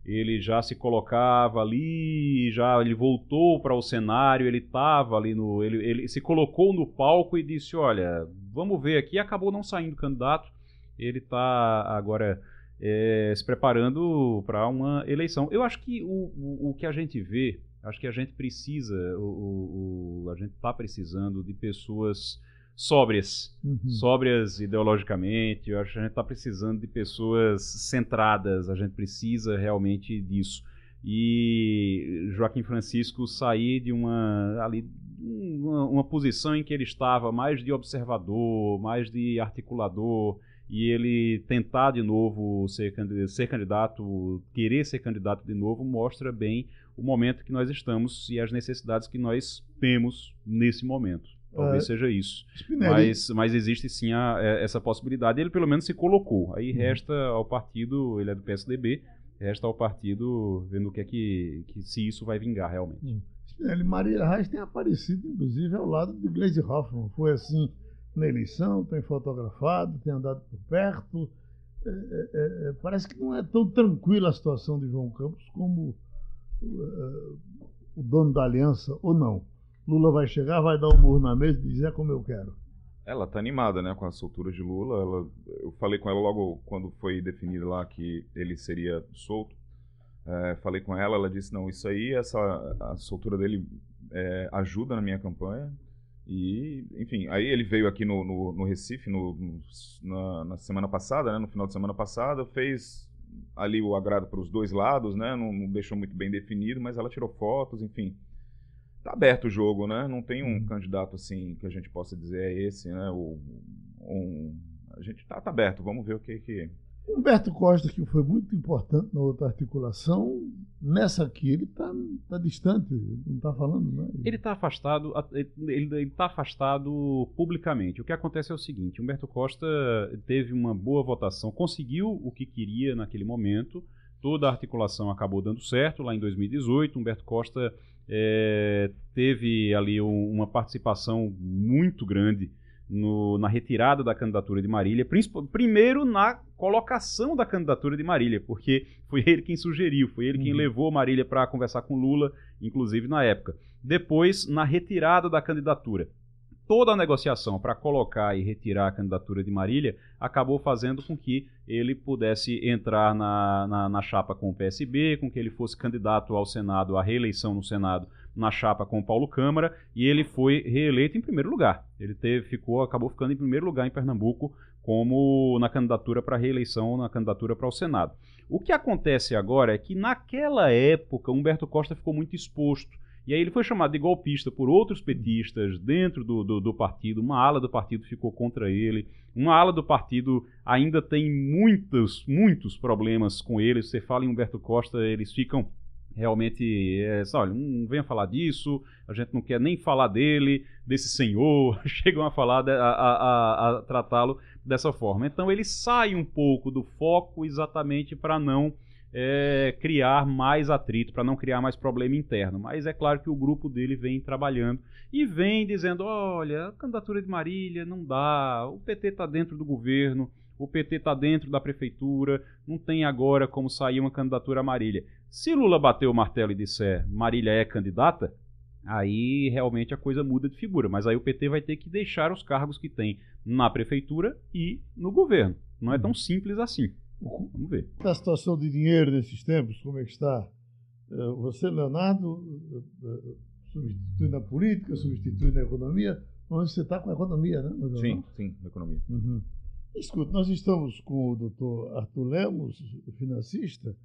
ele já se colocava ali, já ele voltou para o cenário, ele estava ali no. Ele, ele se colocou no palco e disse: Olha, vamos ver aqui. Acabou não saindo candidato. Ele está agora é, se preparando para uma eleição. Eu acho que o, o, o, que a gente vê, acho que a gente precisa, o, a gente está precisando de pessoas sóbrias, uhum. sóbrias ideologicamente. Eu acho que a gente está precisando de pessoas centradas. A gente precisa realmente disso. E Joaquim Francisco sair de uma ali uma, uma posição em que ele estava mais de observador, mais de articulador e ele tentar de novo ser, ser candidato, querer ser candidato de novo, mostra bem o momento que nós estamos e as necessidades que nós temos nesse momento. Talvez é, seja isso. Mas, mas existe sim a, a, é, essa possibilidade. Ele pelo menos se colocou. Aí uhum. resta ao partido, ele é do PSDB, resta ao partido vendo o que é que, que se isso vai vingar realmente. Uhum. Spinelli, Maria Reis tem aparecido, inclusive, ao lado de Gleisi Hoffmann. Foi assim na eleição, tem fotografado, tem andado por perto. É, é, é, parece que não é tão tranquila a situação de João Campos como uh, o dono da aliança, ou não. Lula vai chegar, vai dar um murro na mesa e dizer como eu quero. Ela tá animada, né, com a soltura de Lula. Ela, eu falei com ela logo quando foi definido lá que ele seria solto. É, falei com ela, ela disse não, isso aí, essa a soltura dele é, ajuda na minha campanha. E, enfim, aí ele veio aqui no, no, no Recife no, no na, na, semana passada, né, no final de semana passada, fez ali o agrado para os dois lados, né, não, não deixou muito bem definido, mas ela tirou fotos, enfim tá aberto o jogo, né? Não tem um uhum. candidato assim que a gente possa dizer é esse, né? O, um, a gente tá, tá aberto, vamos ver o que que. Humberto Costa, que foi muito importante na outra articulação, nessa aqui ele está tá distante, não está falando, né? Ele está afastado, ele está afastado publicamente. O que acontece é o seguinte: Humberto Costa teve uma boa votação, conseguiu o que queria naquele momento, toda a articulação acabou dando certo lá em 2018. Humberto Costa é, teve ali um, uma participação muito grande no, na retirada da candidatura de Marília, primeiro na colocação da candidatura de Marília, porque foi ele quem sugeriu, foi ele uhum. quem levou Marília para conversar com Lula, inclusive na época. Depois, na retirada da candidatura toda a negociação para colocar e retirar a candidatura de Marília acabou fazendo com que ele pudesse entrar na, na, na, chapa com o PSB, com que ele fosse candidato ao Senado, à reeleição no Senado, na chapa com o Paulo Câmara, e ele foi reeleito em primeiro lugar. Ele teve, ficou, acabou ficando em primeiro lugar em Pernambuco, como na candidatura para reeleição, na candidatura para o Senado. O que acontece agora é que naquela época Humberto Costa ficou muito exposto e aí ele foi chamado de golpista por outros petistas dentro do, do, do, partido. Uma ala do partido ficou contra ele. Uma ala do partido ainda tem muitos, muitos problemas com ele. Você fala em Humberto Costa, eles ficam realmente, é, olha, não venha falar disso, a gente não quer nem falar dele, desse senhor, chegam a falar, a, a, a tratá-lo dessa forma. Então ele sai um pouco do foco exatamente para não é, criar mais atrito, para não criar mais problema interno. Mas é claro que o grupo dele vem trabalhando e vem dizendo: olha, a candidatura de Marília não dá, o PT está dentro do governo, o PT está dentro da prefeitura, não tem agora como sair uma candidatura a Marília. Se Lula bater o martelo e disser Marília é candidata, aí realmente a coisa muda de figura. Mas aí o PT vai ter que deixar os cargos que tem na prefeitura e no governo. Não é tão simples assim. Vamos ver. A situação de dinheiro nesses tempos, como é que está? Eh, você, Leonardo, eh, eh, substitui na política, substitui na economia, mas você está com a economia, né? Sim, sim, na economia. Uhum. Escuta, nós estamos com o doutor Arthur Lemos, financista,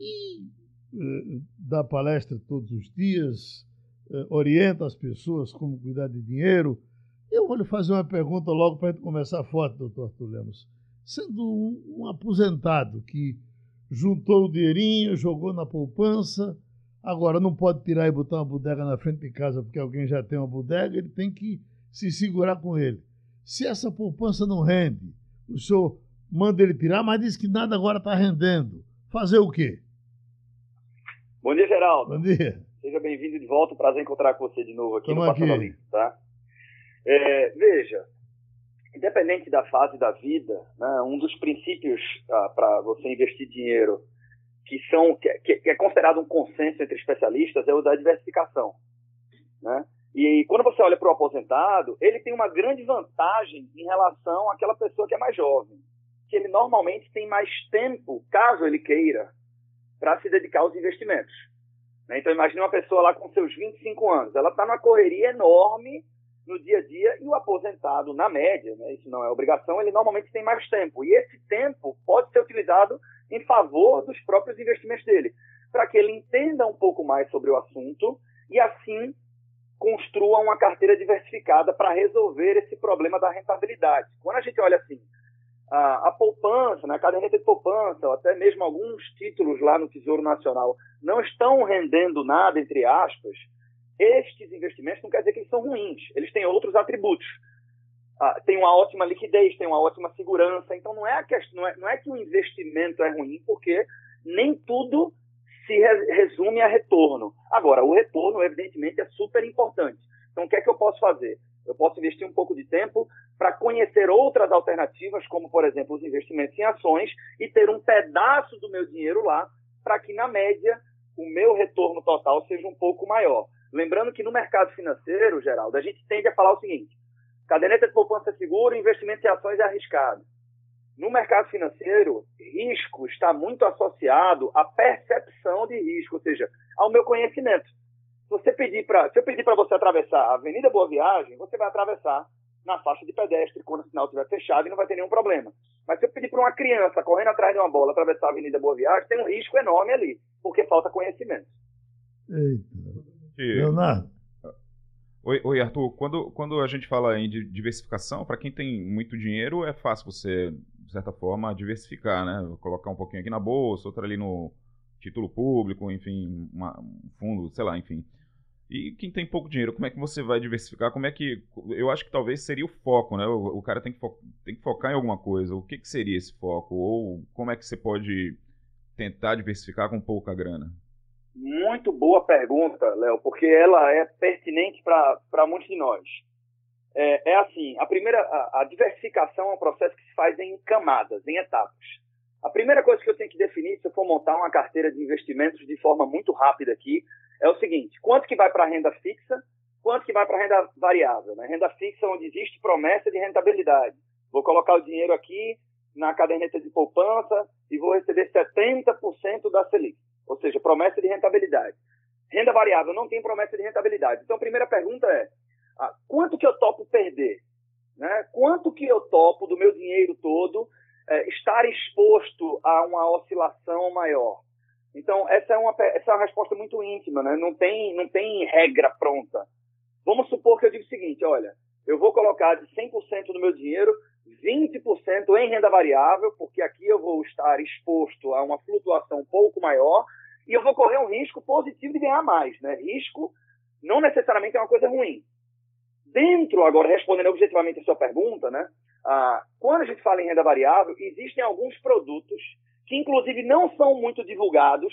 e uh, dá palestra todos os dias, uh, orienta as pessoas como cuidar de dinheiro. Eu vou lhe fazer uma pergunta logo para a gente começar forte, doutor Arthur Lemos sendo um, um aposentado que juntou o dinheirinho, jogou na poupança, agora não pode tirar e botar uma bodega na frente de casa porque alguém já tem uma bodega, ele tem que se segurar com ele. Se essa poupança não rende, o senhor manda ele tirar, mas diz que nada agora está rendendo. Fazer o quê? Bom dia, Geraldo. Bom dia. Seja bem-vindo de volta. Prazer encontrar com você de novo aqui Tamo no Passando Limpo, tá? É, veja, independente da fase da vida, né, um dos princípios ah, para você investir dinheiro que, são, que, que é considerado um consenso entre especialistas é o da diversificação. Né? E quando você olha para o aposentado, ele tem uma grande vantagem em relação àquela pessoa que é mais jovem, que ele normalmente tem mais tempo, caso ele queira, para se dedicar aos investimentos. Né? Então imagine uma pessoa lá com seus 25 anos, ela está numa correria enorme no dia a dia e o aposentado, na média, né, isso não é obrigação, ele normalmente tem mais tempo. E esse tempo pode ser utilizado em favor dos próprios investimentos dele, para que ele entenda um pouco mais sobre o assunto e assim construa uma carteira diversificada para resolver esse problema da rentabilidade. Quando a gente olha assim, a, a poupança, né, a caderneta de poupança, ou até mesmo alguns títulos lá no Tesouro Nacional, não estão rendendo nada, entre aspas, estes investimentos não quer dizer que eles são ruins, eles têm outros atributos. Ah, tem uma ótima liquidez, tem uma ótima segurança, então não é, a questão, não, é, não é que o investimento é ruim, porque nem tudo se resume a retorno. Agora, o retorno, evidentemente, é super importante. Então, o que é que eu posso fazer? Eu posso investir um pouco de tempo para conhecer outras alternativas, como, por exemplo, os investimentos em ações, e ter um pedaço do meu dinheiro lá, para que, na média, o meu retorno total seja um pouco maior. Lembrando que no mercado financeiro, Geraldo, a gente tende a falar o seguinte: caderneta de poupança é seguro, investimento em ações é arriscado. No mercado financeiro, risco está muito associado à percepção de risco, ou seja, ao meu conhecimento. Se, você pedir pra, se eu pedir para você atravessar a Avenida Boa Viagem, você vai atravessar na faixa de pedestre quando o sinal estiver fechado e não vai ter nenhum problema. Mas se eu pedir para uma criança correndo atrás de uma bola atravessar a Avenida Boa Viagem, tem um risco enorme ali, porque falta conhecimento. Eita. Leonardo. Oi, oi, Arthur. Quando, quando a gente fala em diversificação, para quem tem muito dinheiro, é fácil você, de certa forma, diversificar, né? Colocar um pouquinho aqui na bolsa, outro ali no título público, enfim, uma, um fundo, sei lá, enfim. E quem tem pouco dinheiro, como é que você vai diversificar? Como é que. Eu acho que talvez seria o foco, né? O, o cara tem que, tem que focar em alguma coisa. O que, que seria esse foco? Ou como é que você pode tentar diversificar com pouca grana? Muito boa pergunta, Léo, porque ela é pertinente para muitos de nós. É, é assim, a primeira, a, a, diversificação é um processo que se faz em camadas, em etapas. A primeira coisa que eu tenho que definir, se eu for montar uma carteira de investimentos de forma muito rápida aqui, é o seguinte: quanto que vai para a renda fixa, quanto que vai para a renda variável. Né? Renda fixa onde existe promessa de rentabilidade. Vou colocar o dinheiro aqui na caderneta de poupança e vou receber 70% da Selic ou seja, promessa de rentabilidade. Renda variável não tem promessa de rentabilidade. Então, a primeira pergunta é: quanto que eu topo perder? Né? Quanto que eu topo do meu dinheiro todo é, estar exposto a uma oscilação maior? Então, essa é uma, essa é uma resposta muito íntima, né? não, tem, não tem regra pronta. Vamos supor que eu digo o seguinte: olha, eu vou colocar de 100% do meu dinheiro 20% em renda variável, porque aqui eu vou estar exposto a uma flutuação um pouco maior e eu vou correr um risco positivo de ganhar mais. Né? Risco não necessariamente é uma coisa ruim. Dentro, agora, respondendo objetivamente a sua pergunta, né? Ah, quando a gente fala em renda variável, existem alguns produtos que, inclusive, não são muito divulgados,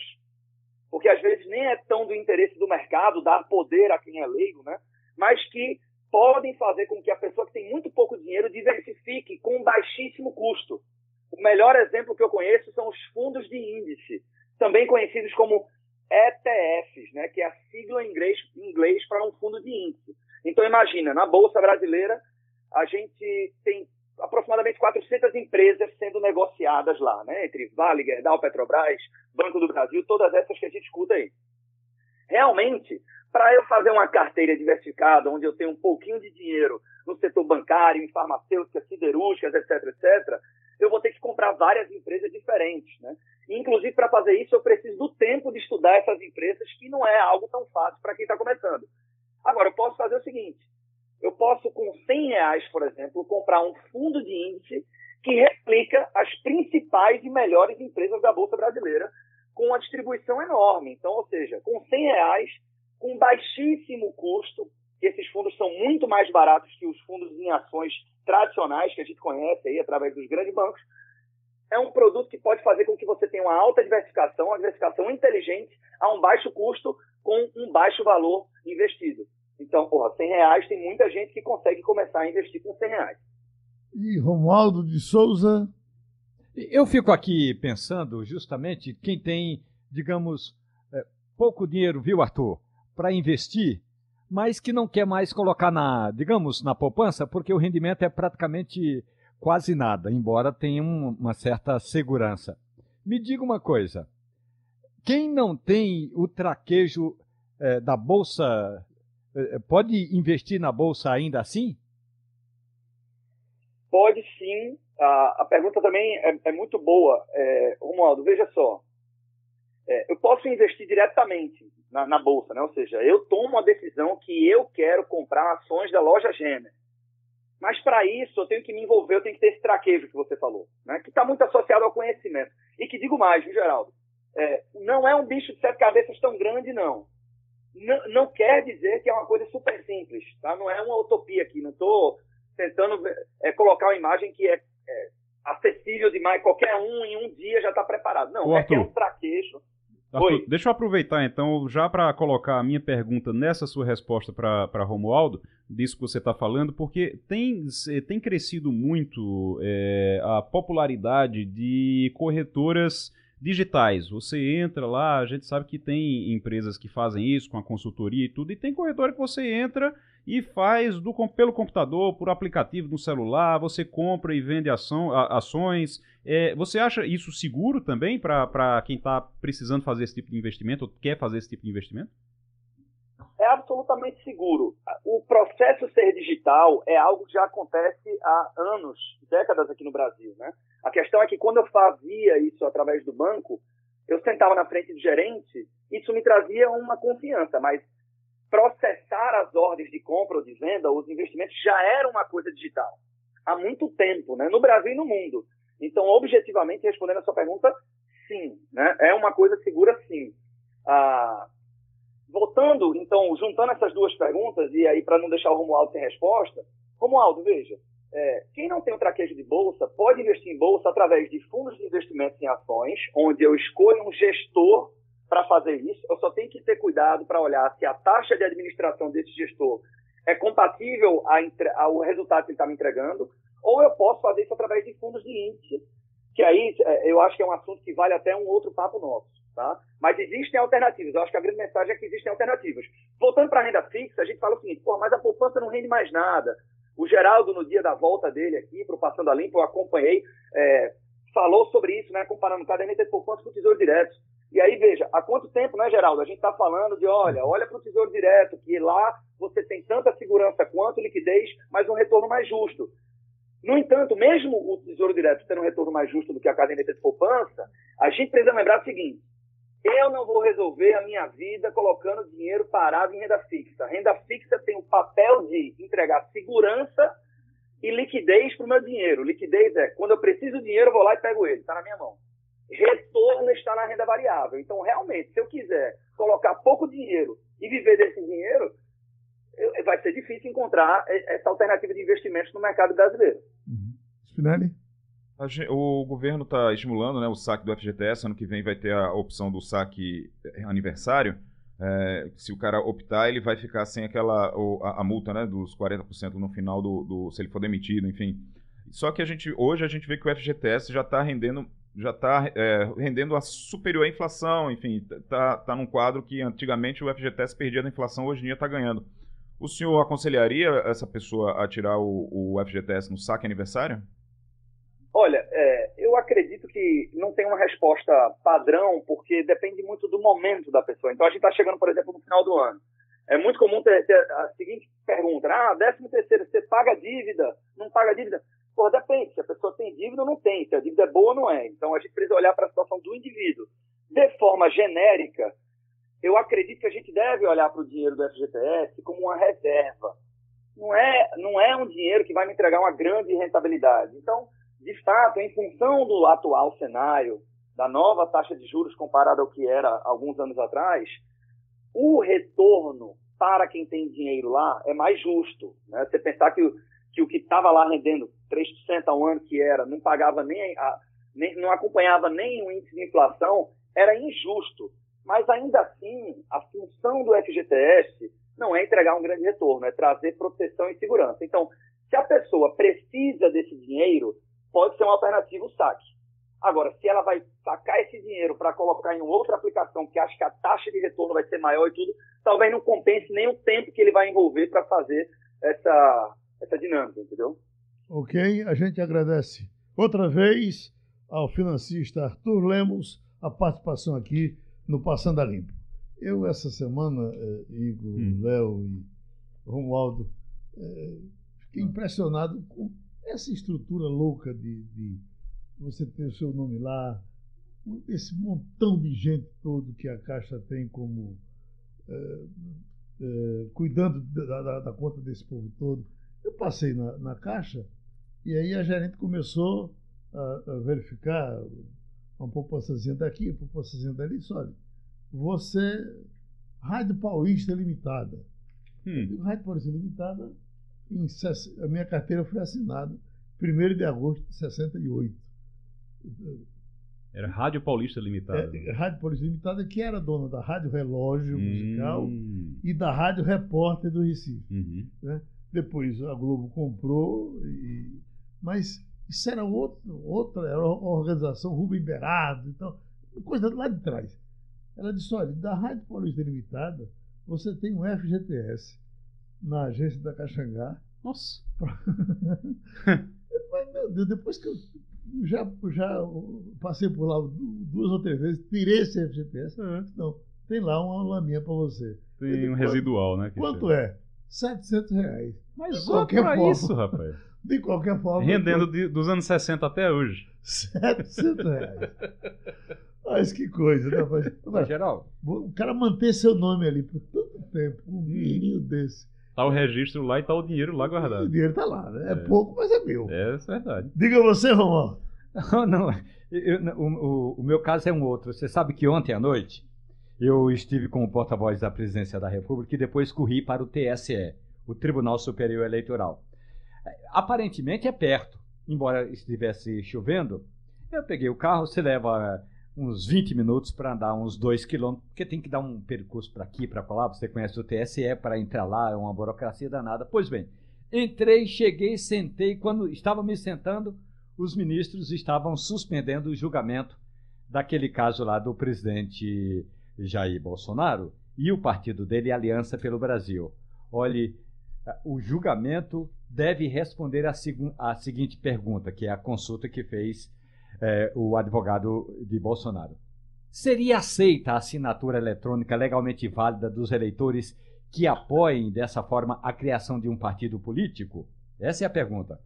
porque às vezes nem é tão do interesse do mercado dar poder a quem é leigo, né? mas que podem fazer com que a pessoa que tem muito pouco dinheiro diversifique com baixíssimo custo. O melhor exemplo que eu conheço são os fundos de índice, também conhecidos como ETFs, né, que é a sigla em inglês, inglês para um fundo de índice. Então imagina, na bolsa brasileira a gente tem aproximadamente 400 empresas sendo negociadas lá, né, entre Vale, Gerdau, Petrobras, Banco do Brasil, todas essas que a gente escuta aí. Realmente, para eu fazer uma carteira diversificada, onde eu tenho um pouquinho de dinheiro no setor bancário, em farmacêuticas, siderúrgicas, etc., etc., eu vou ter que comprar várias empresas diferentes. Né? inclusive, para fazer isso, eu preciso do tempo de estudar essas empresas, que não é algo tão fácil para quem está começando. Agora, eu posso fazer o seguinte: eu posso, com 100 reais, por exemplo, comprar um fundo de índice que replica as principais e melhores empresas da Bolsa Brasileira, com uma distribuição enorme. Então, ou seja, com 100 reais, com baixíssimo custo, esses fundos são muito mais baratos que os fundos em ações tradicionais que a gente conhece aí através dos grandes bancos, é um produto que pode fazer com que você tenha uma alta diversificação, uma diversificação inteligente, a um baixo custo, com um baixo valor investido. Então, porra, 100 reais tem muita gente que consegue começar a investir com 100 reais. E Romualdo de Souza? Eu fico aqui pensando justamente quem tem, digamos, é, pouco dinheiro, viu, Arthur, para investir, mas que não quer mais colocar na, digamos, na poupança, porque o rendimento é praticamente quase nada, embora tenha uma certa segurança. Me diga uma coisa: quem não tem o traquejo é, da bolsa é, pode investir na bolsa ainda assim? Pode sim. A, a pergunta também é, é muito boa. É, Romualdo, veja só. É, eu posso investir diretamente na, na, bolsa, né? ou seja, eu tomo a decisão que eu quero comprar ações da loja Gêmea. Mas para isso eu tenho que me envolver, eu tenho que ter esse traquejo que você falou, né? que está muito associado ao conhecimento. E que digo mais, viu, Geraldo? É, não é um bicho de sete cabeças tão grande, não. não. Não quer dizer que é uma coisa super simples, tá? Não é uma utopia aqui. Não estou tentando é, colocar uma imagem que é, é, acessível demais, qualquer um em um dia já está preparado. Não, Ô, é que é um traquejo Arthur, deixa eu aproveitar então, já para colocar a minha pergunta nessa sua resposta para Romualdo, disso que você está falando, porque tem, tem crescido muito é, a popularidade de corretoras digitais. Você entra lá, a gente sabe que tem empresas que fazem isso com a consultoria e tudo, e tem corretora que você entra e faz do, pelo computador, por aplicativo no celular, você compra e vende ação, ações. É, você acha isso seguro também para quem está precisando fazer esse tipo de investimento ou quer fazer esse tipo de investimento? É absolutamente seguro. O processo ser digital é algo que já acontece há anos, décadas aqui no Brasil. Né? A questão é que quando eu fazia isso através do banco, eu sentava na frente do gerente, isso me trazia uma confiança, mas processar as ordens de compra ou de venda, os investimentos, já era uma coisa digital. Há muito tempo, né? no Brasil e no mundo. Então, objetivamente, respondendo a sua pergunta, sim. Né? É uma coisa segura, sim. Ah, voltando, então, juntando essas duas perguntas, e aí para não deixar o Romualdo sem resposta, Romualdo, veja, é, quem não tem um traquejo de bolsa pode investir em bolsa através de fundos de investimentos em ações, onde eu escolho um gestor para fazer isso. Eu só tenho que ter cuidado para olhar se a taxa de administração desse gestor é compatível ao resultado que ele está me entregando, ou eu posso fazer isso através de fundos de índice, que aí é, eu acho que é um assunto que vale até um outro papo nosso. Tá? Mas existem alternativas. Eu acho que a grande mensagem é que existem alternativas. Voltando para a renda fixa, a gente fala o seguinte: Pô, mas a poupança não rende mais nada. O Geraldo, no dia da volta dele aqui, para o Passando a Limpo, eu acompanhei, é, falou sobre isso, né, comparando caderneta de poupança com o Tesouro Direto. E aí, veja, há quanto tempo, né, Geraldo? A gente está falando de, olha, olha para o Tesouro Direto, que lá você tem tanta segurança quanto liquidez, mas um retorno mais justo. No entanto, mesmo o Tesouro Direto tendo um retorno mais justo do que a caderneta de poupança, a gente precisa lembrar o seguinte: eu não vou resolver a minha vida colocando dinheiro parado em renda fixa. Renda fixa tem o papel de entregar segurança e liquidez para o meu dinheiro. Liquidez é quando eu preciso de dinheiro, eu vou lá e pego ele, está na minha mão retorno está na renda variável. Então, realmente, se eu quiser colocar pouco dinheiro e viver desse dinheiro, eu, vai ser difícil encontrar essa alternativa de investimentos no mercado brasileiro. Uhum. Spinelli? O governo está estimulando né, o saque do FGTS. Ano que vem vai ter a opção do saque aniversário. É, se o cara optar, ele vai ficar sem aquela a, a multa né, dos 40% no final do, do, se ele for demitido, enfim. Só que a gente hoje a gente vê que o FGTS já está rendendo já está é, rendendo a superior à inflação, enfim, está tá num quadro que antigamente o FGTS perdia da inflação, hoje em dia está ganhando. O senhor aconselharia essa pessoa a tirar o, o FGTS no saque aniversário? Eu acredito que não tem uma resposta padrão, porque depende muito do momento da pessoa. Então a gente está chegando, por exemplo, no final do ano. É muito comum ter, ter a seguinte pergunta: ah, décimo terceiro, você paga dívida? Não paga dívida? Pô, depende. Se a pessoa tem dívida ou não tem. Se a dívida é boa ou não é. Então a gente precisa olhar para a situação do indivíduo. De forma genérica, eu acredito que a gente deve olhar para o dinheiro do FGTS como uma reserva. Não é, não é um dinheiro que vai me entregar uma grande rentabilidade. Então, de fato, em função do atual cenário, da nova taxa de juros comparada ao que era alguns anos atrás, o retorno para quem tem dinheiro lá é mais justo. Né? Você pensar que que o que estava lá rendendo 3% ao ano que era, não pagava nem, a, nem, não acompanhava nem o índice de inflação, era injusto. Mas ainda assim, a função do FGTS não é entregar um grande retorno, é trazer proteção e segurança. Então, se a pessoa precisa desse dinheiro, pode ser uma alternativa o saque. Agora, se ela vai sacar esse dinheiro para colocar em outra aplicação que acha que a taxa de retorno vai ser maior e tudo, talvez não compense nem o tempo que ele vai envolver para fazer essa, essa dinâmica, entendeu? Ok, a gente agradece outra vez ao financista Arthur Lemos a participação aqui no Passando a Limpo. Eu, essa semana, eh, Igor, hum. Léo e Romualdo, eh, fiquei impressionado com essa estrutura louca de, de você ter o seu nome lá, esse montão de gente todo que a Caixa tem como eh, eh, cuidando da, da, da, conta desse povo todo. Eu passei na, na Caixa e aí a gerente começou a, a verificar uma poupançazinha daqui, uma poupançazinha dali, só olha, você, Rádio Paulista Limitada. Hum. Rádio Paulista Limitada, em, a minha carteira foi assinada 1 de agosto de 68. Era Rádio Paulista Limitada. É, Rádio Paulista Limitada, que era dona da Rádio Relógio hum. Musical e da Rádio Repórter do Recife. Uhum. Né? Depois a Globo comprou, e... mas isso era outro, outra era uma organização Rubem Berado, então, coisa lá de trás. Ela disse: olha, da Rádio Paulista Limitada, você tem um FGTS na agência da Caxangá. Nossa! Mas, meu Deus, depois que eu já, já passei por lá duas ou três vezes, tirei esse FGTS. Uhum. Não, tem lá uma laminha para você. Tem um residual, né? Quanto chega. é? 700 reais. Mas de qualquer forma. isso, rapaz. De qualquer forma. Rendendo de, dos anos 60 até hoje. 700 reais. Mas que coisa, né? Mas, mas, geral. O cara manter seu nome ali por tanto tempo, um dinheirinho desse. Tá o registro lá e tá o dinheiro lá guardado. O dinheiro tá lá, né? É, é pouco, mas é meu. É, é verdade. Diga você, Romualdo. Não, não. Eu, o, o, o, meu caso é um outro. Você sabe que ontem à noite eu estive com o porta-voz da Presidência da República e depois corri para o TSE, o Tribunal Superior Eleitoral. Aparentemente é perto, embora estivesse chovendo. Eu peguei o carro, você leva uns 20 minutos para andar uns 2 quilômetros, porque tem que dar um percurso para aqui, para lá. Você conhece o TSE, para entrar lá é uma burocracia danada. Pois bem, entrei, cheguei, sentei. Quando estava me sentando, os ministros estavam suspendendo o julgamento daquele caso lá do presidente Jair Bolsonaro e o partido dele, Aliança pelo Brasil. Olhe, o julgamento deve responder a seguinte pergunta, que é a consulta que fez é, o advogado de Bolsonaro. Seria aceita a assinatura eletrônica legalmente válida dos eleitores que apoiem dessa forma a criação de um partido político? Essa é a pergunta.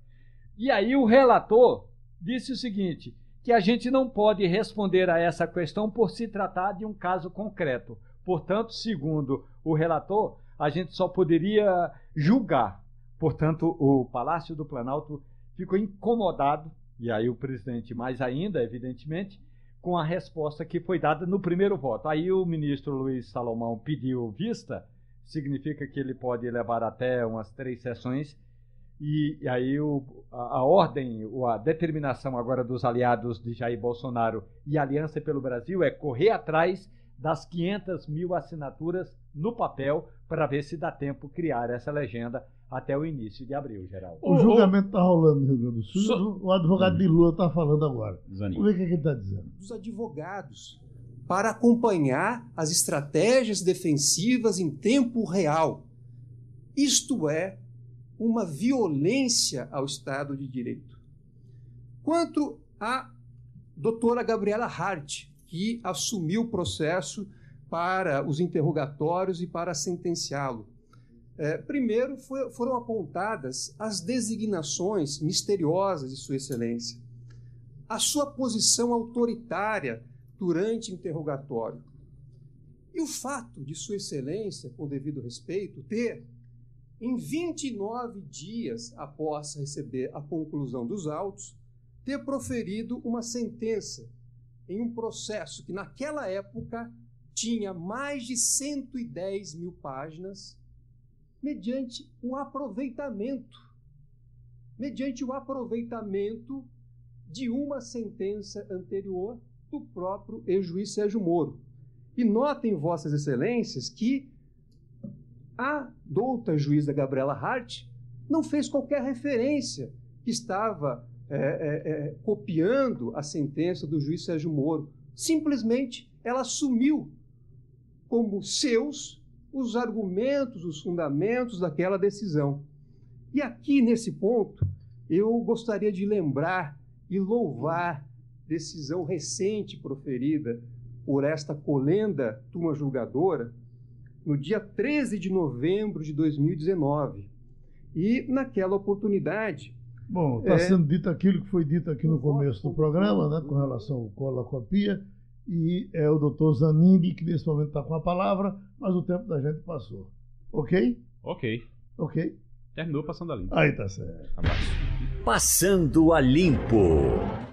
E aí o relator disse o seguinte: que a gente não pode responder a essa questão por se tratar de um caso concreto. Portanto, segundo o relator, a gente só poderia julgar. Portanto, o Palácio do Planalto ficou incomodado, e aí o presidente mais ainda, evidentemente, com a resposta que foi dada no primeiro voto. Aí o ministro Luiz Salomão pediu vista, significa que ele pode levar até umas três sessões e, e aí o, a, a, ordem, a determinação agora dos aliados de Jair Bolsonaro e Aliança pelo Brasil é correr atrás das 500 mil assinaturas no papel para ver se dá tempo criar essa legenda até o início de abril, Geraldo. O julgamento está rolando no Rio Grande do Sul. So... O advogado de Lula está falando agora. Vamos ver o que ele está dizendo. Os advogados para acompanhar as estratégias defensivas em tempo real. Isto é, uma violência ao Estado de Direito. Quanto à doutora Gabriela Hart, que assumiu o processo para os interrogatórios e para sentenciá-lo. É, primeiro foi, foram apontadas as designações misteriosas de Sua Excelência, a sua posição autoritária durante interrogatório. E o fato de Sua Excelência, com devido respeito, ter em 29 dias após receber a conclusão dos autos, ter proferido uma sentença em um processo que, naquela época, tinha mais de 110 mil páginas, mediante o aproveitamento, mediante o aproveitamento de uma sentença anterior do próprio ex-juiz Sérgio Moro. E notem, Vossas Excelências, que a douta juíza Gabriela Hart não fez qualquer referência que estava é, é, é, copiando a sentença do juiz Sérgio Moro. Simplesmente ela assumiu como seus os argumentos, os fundamentos daquela decisão. E aqui, nesse ponto, eu gostaria de lembrar e louvar decisão recente proferida por esta colenda turma julgadora no dia 13 de novembro de 2019. E naquela oportunidade. Bom, está é... sendo dito aquilo que foi dito aqui no começo do programa, né, com relação ao colacopia, e é o doutor Zanimbi que nesse momento está com a palavra, mas o tempo da gente passou. Ok? Ok. Ok. Terminou passando a limpo. Aí tá certo. Abraço. Passando a limpo.